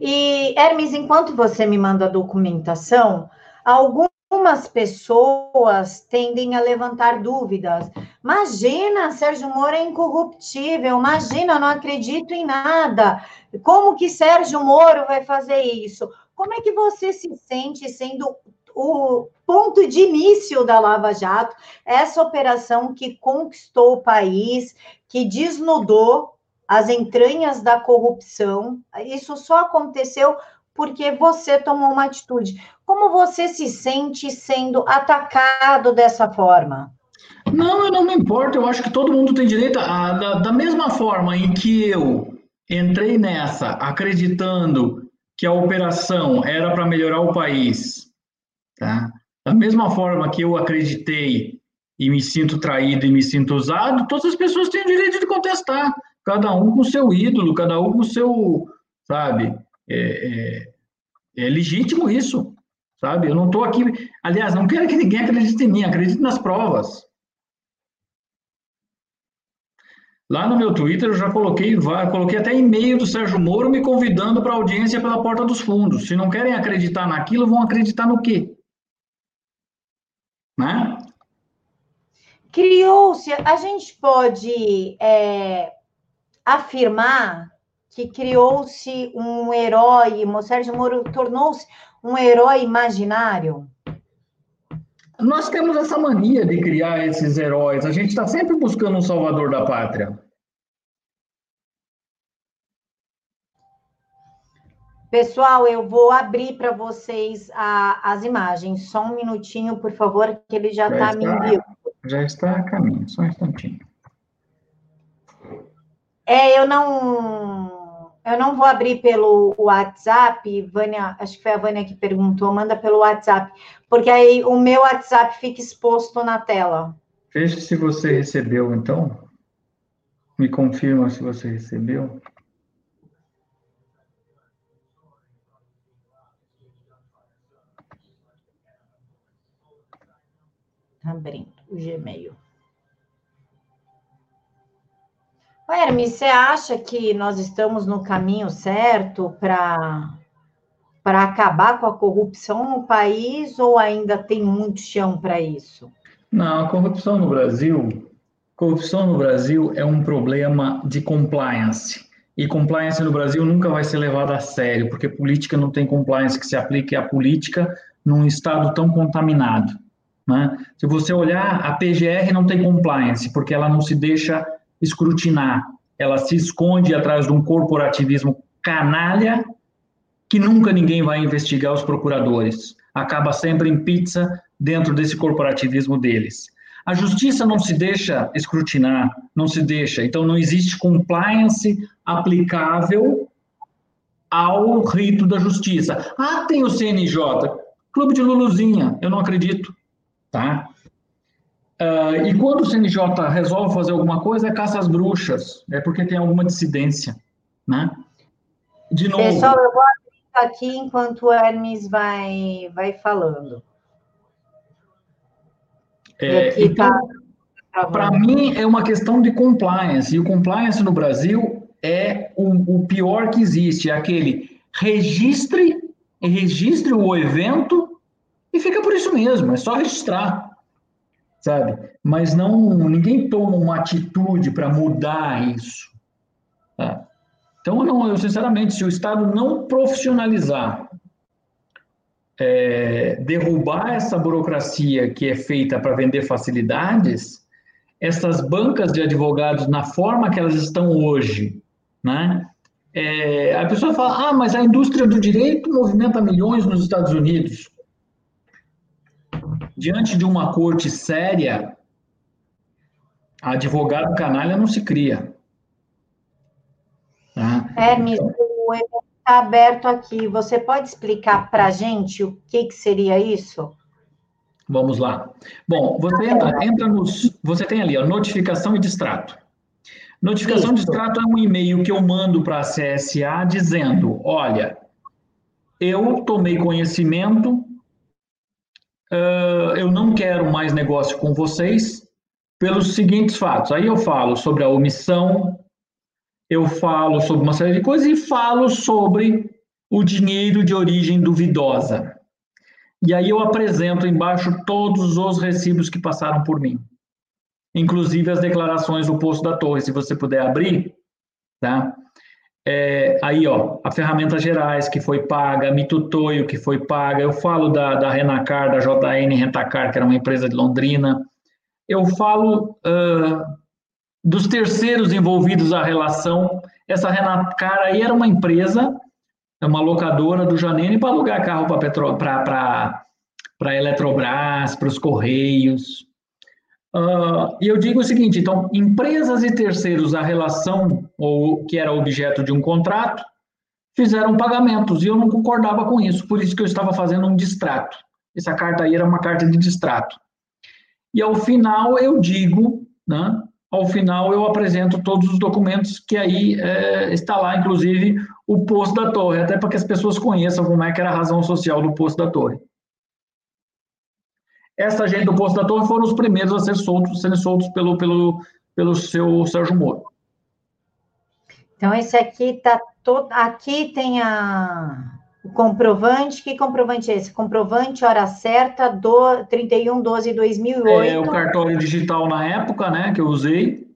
E, Hermes, enquanto você me manda a documentação, algumas pessoas tendem a levantar dúvidas. Imagina, Sérgio Moro é incorruptível. Imagina, não acredito em nada. Como que Sérgio Moro vai fazer isso? Como é que você se sente sendo o ponto de início da Lava Jato, essa operação que conquistou o país, que desnudou as entranhas da corrupção. Isso só aconteceu porque você tomou uma atitude. Como você se sente sendo atacado dessa forma? Não, eu não me importo. Eu acho que todo mundo tem direito a, da, da mesma forma em que eu entrei nessa acreditando que a operação era para melhorar o país, tá? Da mesma forma que eu acreditei e me sinto traído e me sinto usado, todas as pessoas têm o direito de contestar, cada um com seu ídolo, cada um com seu, sabe? É, é, é legítimo isso, sabe? Eu não estou aqui, aliás, não quero que ninguém acredite em mim, acredite nas provas. Lá no meu Twitter eu já coloquei, coloquei até e-mail do Sérgio Moro me convidando para audiência pela porta dos fundos. Se não querem acreditar naquilo, vão acreditar no quê? Né? Criou-se, a gente pode é, afirmar que criou-se um herói, o Sérgio Moro tornou-se um herói imaginário? Nós temos essa mania de criar esses heróis. A gente está sempre buscando um salvador da pátria. Pessoal, eu vou abrir para vocês a, as imagens. Só um minutinho, por favor, que ele já, já está me enviando. Já está a caminho, só um instantinho. É, eu não, eu não vou abrir pelo WhatsApp, Vânia, acho que foi a Vânia que perguntou, manda pelo WhatsApp, porque aí o meu WhatsApp fica exposto na tela. Veja se você recebeu, então. Me confirma se você recebeu. Tá abrindo o Gmail. Hermes, você acha que nós estamos no caminho certo para para acabar com a corrupção no país ou ainda tem muito chão para isso? Não, a corrupção no Brasil, corrupção no Brasil é um problema de compliance. E compliance no Brasil nunca vai ser levada a sério, porque política não tem compliance que se aplique à política num estado tão contaminado. Né? Se você olhar, a PGR não tem compliance, porque ela não se deixa escrutinar, ela se esconde atrás de um corporativismo canalha que nunca ninguém vai investigar os procuradores. Acaba sempre em pizza dentro desse corporativismo deles. A justiça não se deixa escrutinar, não se deixa. Então, não existe compliance aplicável ao rito da justiça. Ah, tem o CNJ, Clube de Luluzinha, eu não acredito. Tá? Uh, e quando o CNJ resolve fazer alguma coisa, é caça às bruxas, é porque tem alguma dissidência, né? De novo... Pessoal, eu vou abrir aqui enquanto o Hermes vai, vai falando. É, então, tá para mim, é uma questão de compliance, e o compliance no Brasil é o, o pior que existe, é aquele registre, registre o evento e fica por isso mesmo, é só registrar, sabe? Mas não, ninguém toma uma atitude para mudar isso. Tá? Então, não, eu sinceramente, se o Estado não profissionalizar, é, derrubar essa burocracia que é feita para vender facilidades, essas bancas de advogados, na forma que elas estão hoje, né? É, a pessoa fala, ah, mas a indústria do direito movimenta milhões nos Estados Unidos diante de uma corte séria, advogado canalha não se cria. Tá? Hermes, o evento está aberto aqui. Você pode explicar para a gente o que, que seria isso? Vamos lá. Bom, você entra, entra nos. Você tem ali, a notificação e distrato. Notificação Isso. de extrato é um e-mail que eu mando para a CSA dizendo: olha, eu tomei conhecimento uh, eu não quero mais negócio com vocês pelos seguintes fatos. Aí eu falo sobre a omissão, eu falo sobre uma série de coisas e falo sobre o dinheiro de origem duvidosa. E aí eu apresento embaixo todos os recibos que passaram por mim, inclusive as declarações do posto da torre, se você puder abrir, tá? É, aí, ó, a ferramenta Gerais, que foi paga, a Mitutoio, que foi paga, eu falo da, da Renacar, da JN Rentacar, que era uma empresa de Londrina, eu falo uh, dos terceiros envolvidos à relação, essa Renacar aí era uma empresa, uma locadora do Janene para alugar carro para Eletrobras, para os Correios, Uh, e eu digo o seguinte: então, empresas e terceiros, a relação ou que era objeto de um contrato, fizeram pagamentos e eu não concordava com isso, por isso que eu estava fazendo um distrato. Essa carta aí era uma carta de distrato. E ao final eu digo, né, ao final eu apresento todos os documentos que aí é, está lá, inclusive o posto da torre, até para que as pessoas conheçam como é que era a razão social do posto da torre. Essa gente do posto da torre foram os primeiros a ser soltos, serem soltos pelo, pelo, pelo seu Sérgio Moro. Então, esse aqui tá todo. Aqui tem a, o comprovante. Que comprovante é esse? Comprovante, hora certa, do 31 12 2008. É o cartório digital na época, né, que eu usei.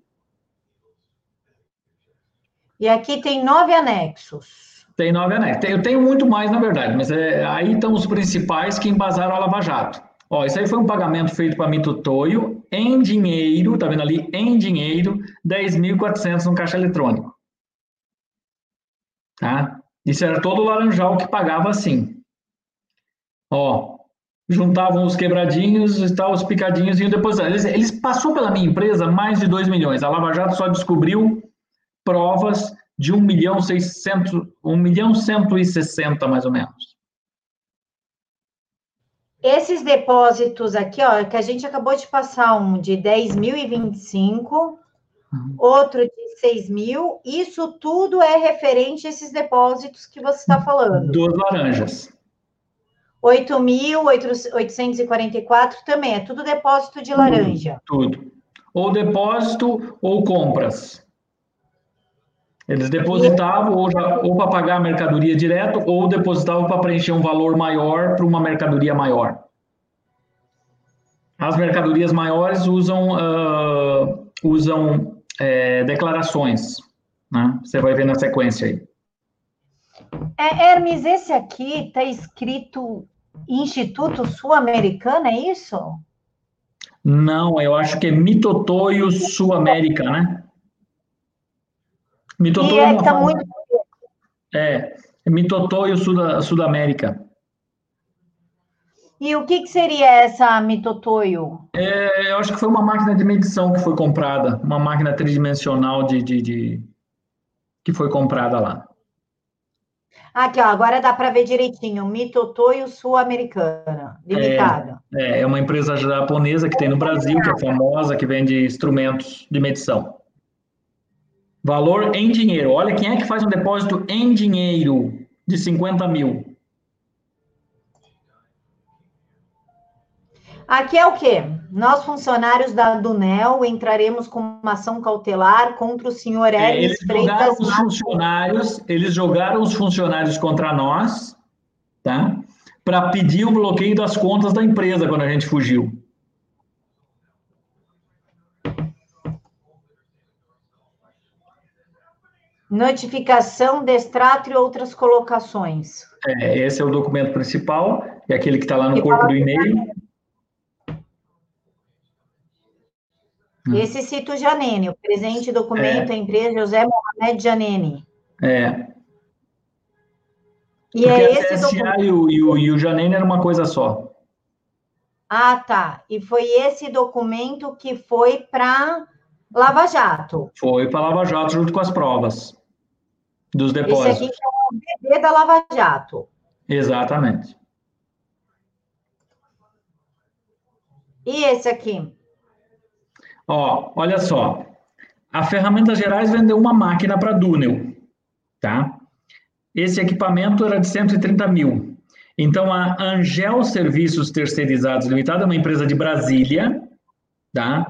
E aqui tem nove anexos. Tem nove anexos. Eu tenho muito mais, na verdade, mas é, aí estão os principais que embasaram a Lava Jato. Ó, isso aí foi um pagamento feito para Mito Toio em dinheiro, tá vendo ali? Em dinheiro, 10.400 no caixa eletrônico. Tá? Isso era todo o laranjal que pagava assim. Ó, juntavam os quebradinhos e tal, os picadinhos e depois eles, eles passou pela minha empresa mais de 2 milhões. A Lava Jato só descobriu provas de 1 milhão 600, 1 milhão 160 mais ou menos. Esses depósitos aqui, ó, que a gente acabou de passar um de 10.025, Uhum. outro de 6 mil. Isso tudo é referente a esses depósitos que você está falando. Duas laranjas. 8.844 também, é tudo depósito de laranja. Tudo, tudo. Ou depósito ou compras. Eles depositavam ou, ou para pagar a mercadoria direto, ou depositavam para preencher um valor maior para uma mercadoria maior. As mercadorias maiores usam, uh, usam é, declarações. Né? Você vai ver na sequência aí. É, Hermes, esse aqui está escrito Instituto Sul-Americano, é isso? Não, eu acho que é Mitotoio Sul-América, né? Mitotoio e é, é tá muito... É, Mitotoio Sul-América. E o que, que seria essa mitotoio? É, eu acho que foi uma máquina de medição que foi comprada, uma máquina tridimensional de, de, de... que foi comprada lá. Aqui, ó, agora dá para ver direitinho. Mitotoio Sul-Americana, limitada. É, é, uma empresa japonesa que tem no Brasil, que é famosa, que vende instrumentos de medição. Valor em dinheiro. Olha quem é que faz um depósito em dinheiro de 50 mil. Aqui é o quê? Nós, funcionários da Dunel, entraremos com uma ação cautelar contra o senhor é, Eles jogaram os funcionários, eles jogaram os funcionários contra nós, tá? Para pedir o bloqueio das contas da empresa quando a gente fugiu. Notificação, destrato e outras colocações. É, esse é o documento principal, é aquele que está lá no corpo do e-mail. Esse cita o Janene, o presente documento é. empresa José Mohamed Janene. É. E Porque é esse a documento... e, o, e, o, e o Janene era uma coisa só. Ah, tá. E foi esse documento que foi para Lava Jato. Foi para Lava Jato junto com as provas dos depósitos. Esse aqui é o bebê da Lava Jato. Exatamente. E esse aqui? Ó, olha só. A Ferramentas Gerais vendeu uma máquina para Dunel, tá? Esse equipamento era de 130 mil. Então, a Angel Serviços Terceirizados Limitada é uma empresa de Brasília, tá?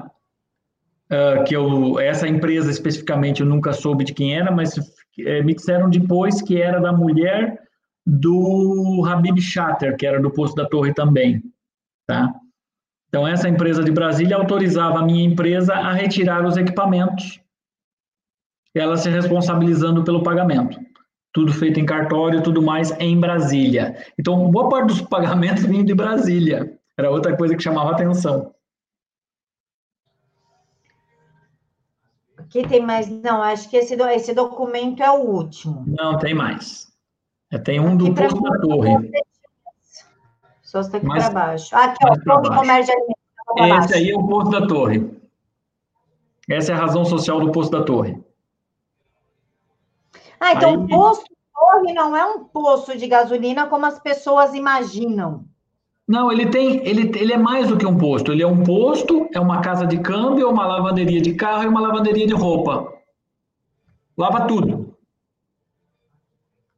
Uh, que eu, essa empresa especificamente eu nunca soube de quem era, mas é, me disseram depois que era da mulher do Habib Shatter, que era do posto da torre também, tá? Então, essa empresa de Brasília autorizava a minha empresa a retirar os equipamentos, ela se responsabilizando pelo pagamento. Tudo feito em cartório tudo mais em Brasília. Então, boa parte dos pagamentos <laughs> vinham de Brasília. Era outra coisa que chamava atenção. Aqui tem mais. Não, acho que esse, esse documento é o último. Não, tem mais. É, tem um do posto da torre. Só está aqui para baixo. Ah, aqui, ó, Fundo Comércio de Alimentos, Esse aí é o posto da torre. Essa é a razão social do posto da torre. Ah, então aí... o posto da torre não é um posto de gasolina como as pessoas imaginam. Não, ele tem, ele, ele é mais do que um posto. Ele é um posto, é uma casa de câmbio, uma lavanderia de carro e uma lavanderia de roupa. Lava tudo.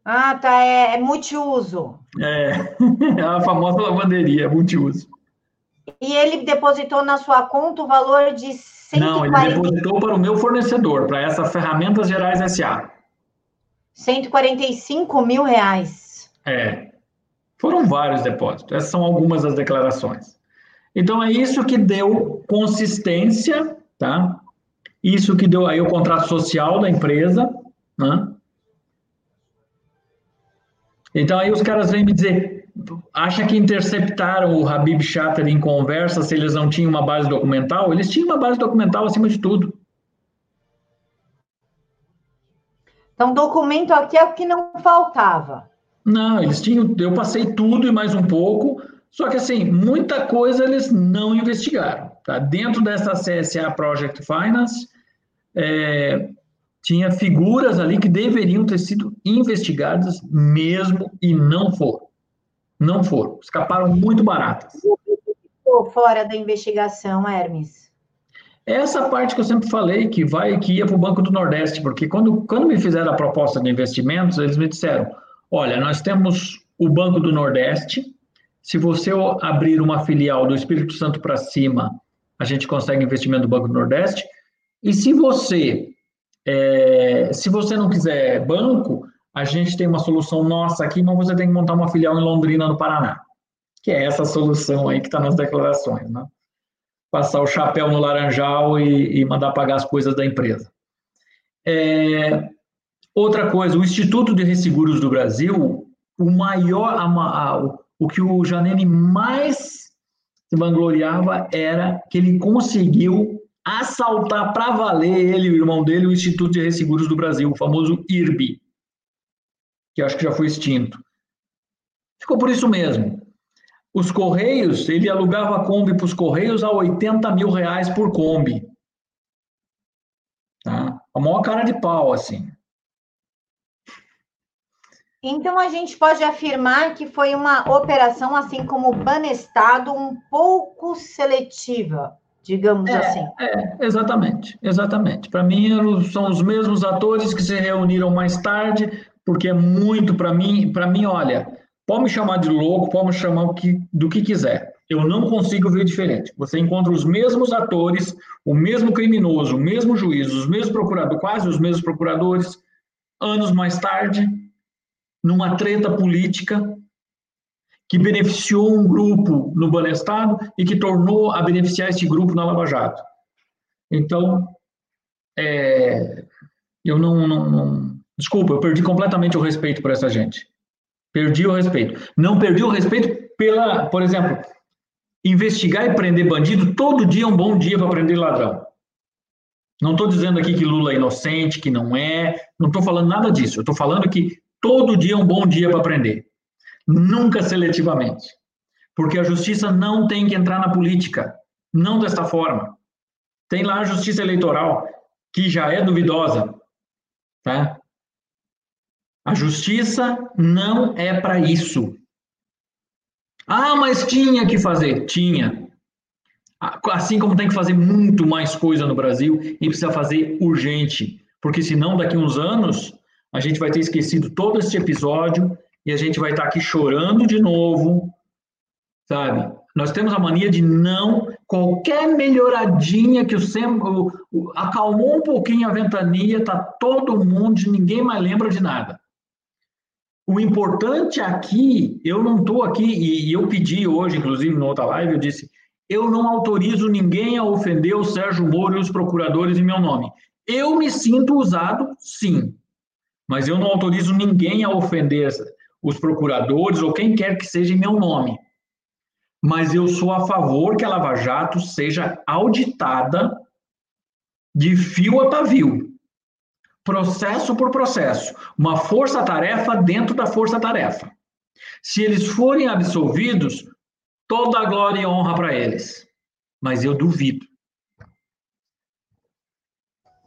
Ah, tá. É, é multiuso. É, <laughs> é a famosa lavanderia, multiuso. E ele depositou na sua conta o valor de 140... Não, ele depositou para o meu fornecedor, para essa Ferramentas Gerais S.A. 145 mil reais. É. Foram vários depósitos. Essas são algumas das declarações. Então, é isso que deu consistência, tá? Isso que deu aí o contrato social da empresa, né? Então, aí os caras vêm me dizer, acha que interceptaram o Habib Shatter em conversa se eles não tinham uma base documental? Eles tinham uma base documental acima de tudo. Então, documento aqui é o que não faltava. Não, eles tinham, eu passei tudo e mais um pouco, só que assim, muita coisa eles não investigaram. Tá? Dentro dessa CSA Project Finance, é, tinha figuras ali que deveriam ter sido investigadas mesmo e não foram. Não foram. Escaparam muito baratas. Ficou fora da investigação, Hermes? Essa parte que eu sempre falei que vai que ia para o Banco do Nordeste, porque quando, quando me fizeram a proposta de investimentos, eles me disseram: Olha, nós temos o Banco do Nordeste. Se você abrir uma filial do Espírito Santo para cima, a gente consegue investimento do Banco do Nordeste. E se você é, se você não quiser banco, a gente tem uma solução nossa aqui, mas você tem que montar uma filial em Londrina, no Paraná. Que é essa solução aí que está nas declarações, né? Passar o chapéu no laranjal e, e mandar pagar as coisas da empresa. É, Outra coisa, o Instituto de Resseguros do Brasil, o maior, a, a, o que o Janene mais se vangloriava era que ele conseguiu assaltar para valer ele e o irmão dele o Instituto de Resseguros do Brasil, o famoso IRB, que acho que já foi extinto. Ficou por isso mesmo. Os Correios, ele alugava a Kombi para os Correios a 80 mil reais por Kombi. Tá? A maior cara de pau, assim. Então a gente pode afirmar que foi uma operação, assim como o Banestado, um pouco seletiva, digamos é, assim. É, exatamente, exatamente. Para mim são os mesmos atores que se reuniram mais tarde, porque é muito para mim, para mim, olha, pode me chamar de louco, pode me chamar do que, quiser. Eu não consigo ver diferente. Você encontra os mesmos atores, o mesmo criminoso, o mesmo juiz, os mesmos procuradores, quase os mesmos procuradores, anos mais tarde, numa treta política que beneficiou um grupo no Banestado e que tornou a beneficiar esse grupo na Lava Jato. Então, é, eu não, não, não, Desculpa, eu perdi completamente o respeito por essa gente. Perdi o respeito. Não perdi o respeito pela, por exemplo, investigar e prender bandido, todo dia é um bom dia para prender ladrão. Não estou dizendo aqui que Lula é inocente, que não é, não estou falando nada disso. Eu estou falando que Todo dia é um bom dia para aprender. Nunca seletivamente. Porque a justiça não tem que entrar na política. Não desta forma. Tem lá a justiça eleitoral, que já é duvidosa. Tá? A justiça não é para isso. Ah, mas tinha que fazer. Tinha. Assim como tem que fazer muito mais coisa no Brasil e precisa fazer urgente. Porque senão, daqui uns anos, a gente vai ter esquecido todo este episódio e a gente vai estar aqui chorando de novo, sabe? Nós temos a mania de não qualquer melhoradinha que o, sem, o, o acalmou um pouquinho a ventania, tá todo mundo, ninguém mais lembra de nada. O importante aqui, eu não estou aqui, e, e eu pedi hoje, inclusive, na outra live, eu disse, eu não autorizo ninguém a ofender o Sérgio Moro e os procuradores em meu nome. Eu me sinto usado, sim mas eu não autorizo ninguém a ofender os procuradores ou quem quer que seja em meu nome. Mas eu sou a favor que a Lava Jato seja auditada de fio a pavio, processo por processo, uma força-tarefa dentro da força-tarefa. Se eles forem absolvidos, toda a glória e honra para eles. mas eu duvido.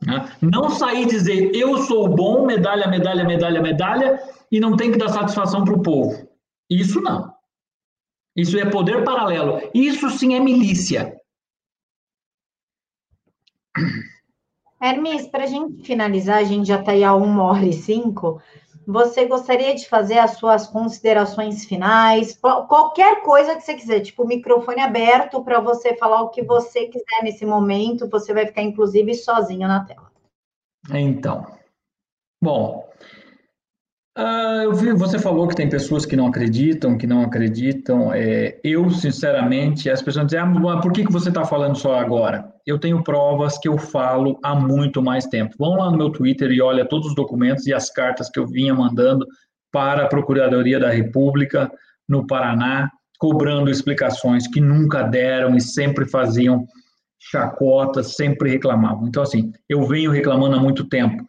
Né? Não sair dizer eu sou bom, medalha, medalha, medalha, medalha, e não tem que dar satisfação para o povo. Isso não. Isso é poder paralelo. Isso sim é milícia. Hermes, para a gente finalizar, a gente já está aí a uma hora e cinco. Você gostaria de fazer as suas considerações finais? Qualquer coisa que você quiser, tipo, microfone aberto para você falar o que você quiser nesse momento. Você vai ficar, inclusive, sozinho na tela. Então, bom, uh, eu vi, você falou que tem pessoas que não acreditam, que não acreditam. É, eu, sinceramente, as pessoas dizem, ah, por que, que você está falando só agora? eu tenho provas que eu falo há muito mais tempo. Vão lá no meu Twitter e olha todos os documentos e as cartas que eu vinha mandando para a Procuradoria da República no Paraná, cobrando explicações que nunca deram e sempre faziam chacotas, sempre reclamavam. Então, assim, eu venho reclamando há muito tempo.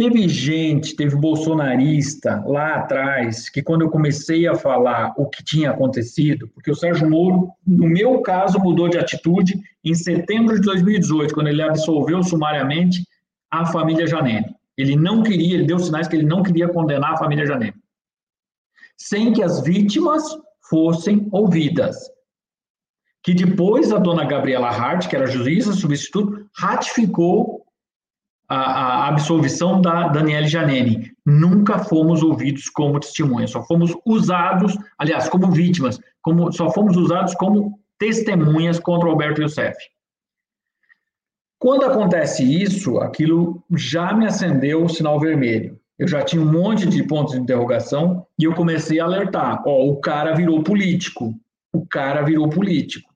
Teve gente, teve bolsonarista lá atrás, que quando eu comecei a falar o que tinha acontecido, porque o Sérgio Moro, no meu caso, mudou de atitude em setembro de 2018, quando ele absolveu sumariamente a família Janene. Ele não queria, ele deu sinais que ele não queria condenar a família Janene, sem que as vítimas fossem ouvidas. Que depois a dona Gabriela Hart, que era juíza substituto, ratificou a, a absolvição da Daniele Janene. Nunca fomos ouvidos como testemunhas, só fomos usados, aliás, como vítimas, como, só fomos usados como testemunhas contra o Alberto Youssef. Quando acontece isso, aquilo já me acendeu o sinal vermelho. Eu já tinha um monte de pontos de interrogação e eu comecei a alertar. Ó, o cara virou político. O cara virou político.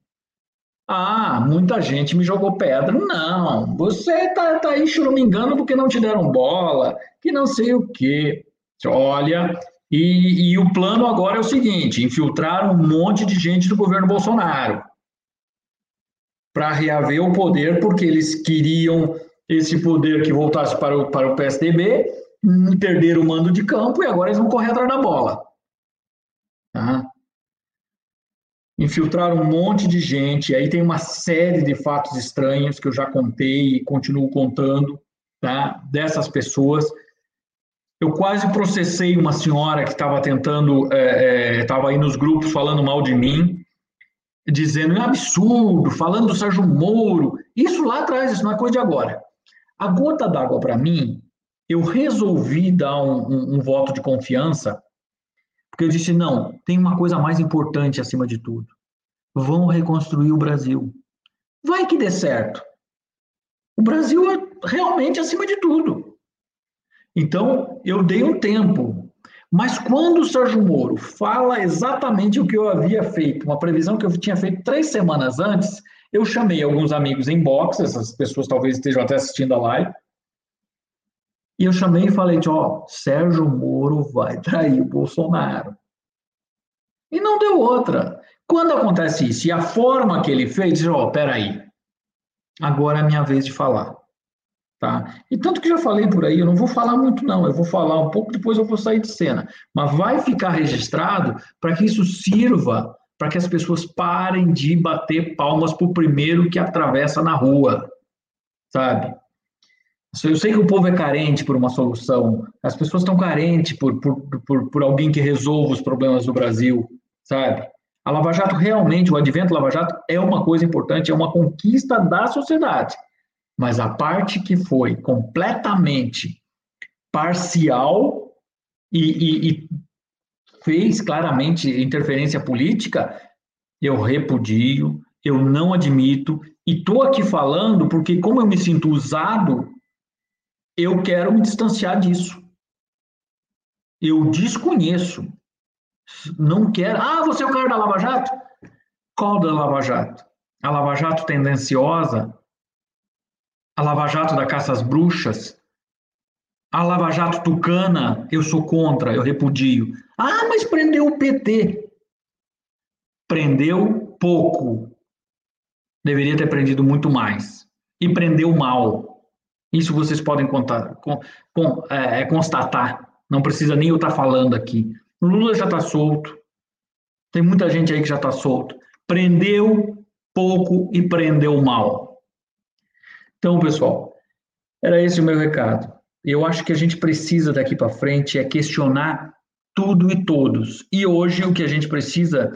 Ah, muita gente me jogou pedra. Não, você tá, tá aí choramingando porque não te deram bola, que não sei o quê. Olha, e, e o plano agora é o seguinte: infiltrar um monte de gente do governo Bolsonaro para reaver o poder, porque eles queriam esse poder que voltasse para o, para o PSDB, perderam o mando de campo e agora eles vão correr atrás da bola. Tá? Infiltraram um monte de gente, aí tem uma série de fatos estranhos que eu já contei e continuo contando, tá? Dessas pessoas. Eu quase processei uma senhora que estava tentando, estava é, é, aí nos grupos falando mal de mim, dizendo é absurdo, falando do Sérgio Moro. Isso lá atrás, isso não é coisa de agora. A gota d'água para mim, eu resolvi dar um, um, um voto de confiança porque eu disse: não, tem uma coisa mais importante acima de tudo. Vão reconstruir o Brasil. Vai que dê certo. O Brasil é realmente acima de tudo. Então, eu dei um tempo. Mas quando o Sérgio Moro fala exatamente o que eu havia feito, uma previsão que eu tinha feito três semanas antes, eu chamei alguns amigos em box, essas pessoas talvez estejam até assistindo a live, e eu chamei e falei, ó, Sérgio Moro vai trair o Bolsonaro. E não deu outra. Quando acontece isso, e a forma que ele fez, ó, peraí, agora é a minha vez de falar. Tá? E tanto que já falei por aí, eu não vou falar muito não, eu vou falar um pouco, depois eu vou sair de cena. Mas vai ficar registrado para que isso sirva para que as pessoas parem de bater palmas para o primeiro que atravessa na rua, sabe? Eu sei que o povo é carente por uma solução, as pessoas estão carentes por, por, por, por alguém que resolva os problemas do Brasil, sabe? A Lava Jato realmente, o advento Lava Jato é uma coisa importante, é uma conquista da sociedade. Mas a parte que foi completamente parcial e, e, e fez claramente interferência política, eu repudio, eu não admito, e estou aqui falando porque, como eu me sinto usado eu quero me distanciar disso. Eu desconheço. Não quero. Ah, você é o cara da Lava Jato? Qual da Lava Jato? A Lava Jato tendenciosa? A Lava Jato da caça às bruxas? A Lava Jato tucana? Eu sou contra, eu repudio. Ah, mas prendeu o PT. Prendeu pouco. Deveria ter prendido muito mais. E prendeu mal. Isso vocês podem contar, com, com, é, é, constatar. Não precisa nem eu estar falando aqui. O Lula já está solto. Tem muita gente aí que já está solto. Prendeu pouco e prendeu mal. Então, pessoal, era esse o meu recado. Eu acho que a gente precisa daqui para frente é questionar tudo e todos. E hoje o que a gente precisa,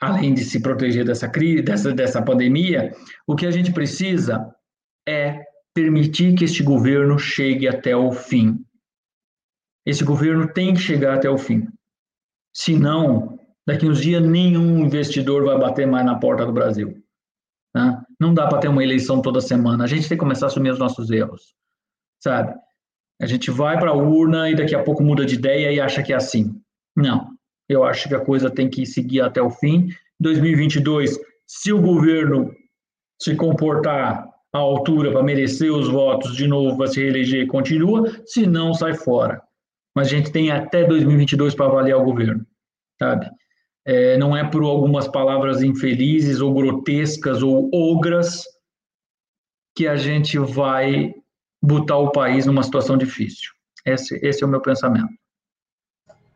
além de se proteger dessa crise, dessa, dessa pandemia, o que a gente precisa é permitir que este governo chegue até o fim. Esse governo tem que chegar até o fim. Senão, daqui uns dias, nenhum investidor vai bater mais na porta do Brasil. Né? Não dá para ter uma eleição toda semana. A gente tem que começar a assumir os nossos erros. Sabe? A gente vai para a urna e daqui a pouco muda de ideia e acha que é assim. Não. Eu acho que a coisa tem que seguir até o fim. 2022, se o governo se comportar à altura para merecer os votos de novo para se reeleger, continua, se não, sai fora. Mas a gente tem até 2022 para avaliar o governo, sabe? É, não é por algumas palavras infelizes ou grotescas ou ogras que a gente vai botar o país numa situação difícil. Esse, esse é o meu pensamento.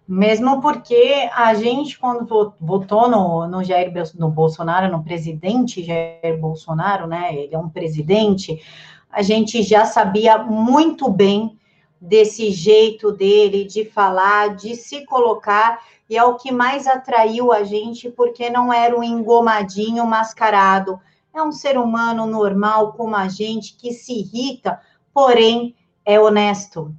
Mesmo porque a gente, quando votou no, no Jair no Bolsonaro, no presidente Jair Bolsonaro, né? Ele é um presidente, a gente já sabia muito bem desse jeito dele de falar, de se colocar, e é o que mais atraiu a gente, porque não era um engomadinho mascarado. É um ser humano normal como a gente, que se irrita, porém é honesto,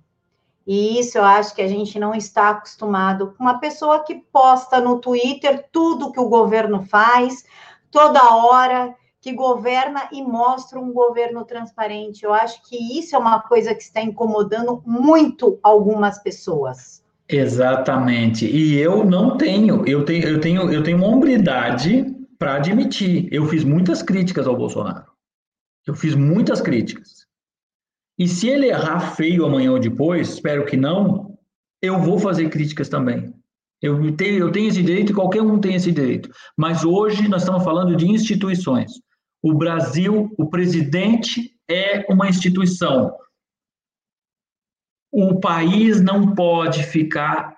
e isso eu acho que a gente não está acostumado com uma pessoa que posta no Twitter tudo que o governo faz, toda hora, que governa e mostra um governo transparente. Eu acho que isso é uma coisa que está incomodando muito algumas pessoas. Exatamente. E eu não tenho, eu tenho, eu tenho, eu tenho hombridade para admitir. Eu fiz muitas críticas ao Bolsonaro. Eu fiz muitas críticas. E se ele errar feio amanhã ou depois, espero que não, eu vou fazer críticas também. Eu tenho, eu tenho esse direito qualquer um tem esse direito. Mas hoje nós estamos falando de instituições. O Brasil, o presidente é uma instituição. O país não pode ficar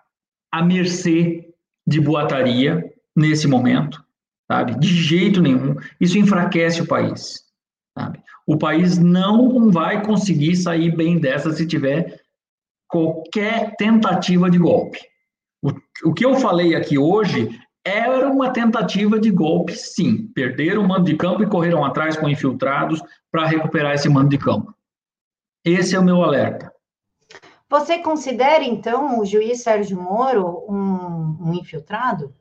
à mercê de boataria nesse momento, sabe? De jeito nenhum. Isso enfraquece o país, sabe? O país não vai conseguir sair bem dessa se tiver qualquer tentativa de golpe. O, o que eu falei aqui hoje era uma tentativa de golpe, sim. Perderam o mando de campo e correram atrás com infiltrados para recuperar esse mando de campo. Esse é o meu alerta. Você considera, então, o juiz Sérgio Moro um, um infiltrado?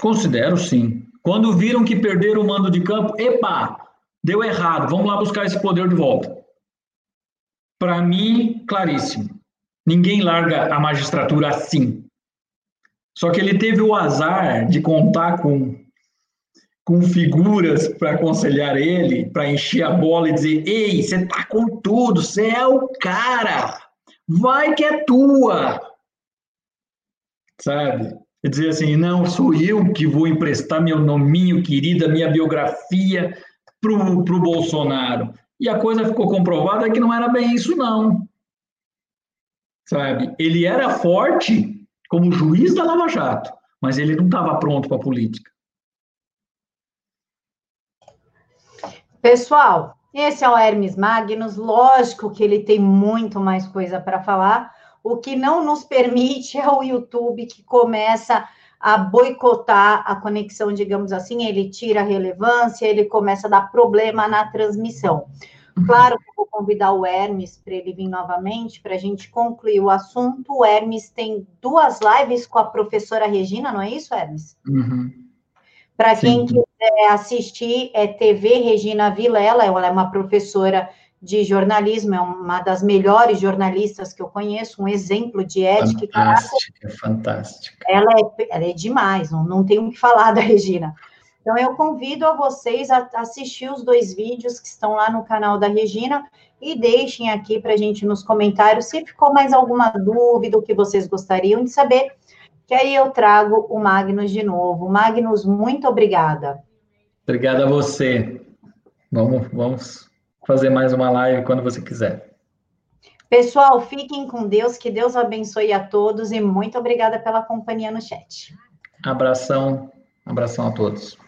Considero, sim. Quando viram que perderam o mando de campo, epa, Deu errado, vamos lá buscar esse poder de volta. Para mim, claríssimo. Ninguém larga a magistratura assim. Só que ele teve o azar de contar com, com figuras para aconselhar ele, para encher a bola e dizer: Ei, você tá com tudo, você é o cara, vai que é tua. Sabe? E dizer assim: Não, sou eu que vou emprestar meu nominho querido, minha biografia para o Bolsonaro. E a coisa ficou comprovada que não era bem isso, não. Sabe? Ele era forte como juiz da Lava Jato, mas ele não estava pronto para a política. Pessoal, esse é o Hermes Magnus. Lógico que ele tem muito mais coisa para falar. O que não nos permite é o YouTube que começa a boicotar a conexão, digamos assim, ele tira a relevância, ele começa a dar problema na transmissão. Uhum. Claro que eu vou convidar o Hermes para ele vir novamente para a gente concluir o assunto. O Hermes tem duas lives com a professora Regina, não é isso, Hermes? Uhum. Para quem quiser assistir, é TV Regina Vilela, ela é uma professora de jornalismo, é uma das melhores jornalistas que eu conheço, um exemplo de ética. Fantástica, fantástica. Ela é, ela é demais, não, não tenho o que falar <laughs> da Regina. Então, eu convido a vocês a assistir os dois vídeos que estão lá no canal da Regina e deixem aqui para a gente nos comentários se ficou mais alguma dúvida, o que vocês gostariam de saber, que aí eu trago o Magnus de novo. Magnus, muito obrigada. Obrigada a você. Vamos, vamos fazer mais uma live quando você quiser. Pessoal, fiquem com Deus, que Deus abençoe a todos e muito obrigada pela companhia no chat. Abração, abração a todos.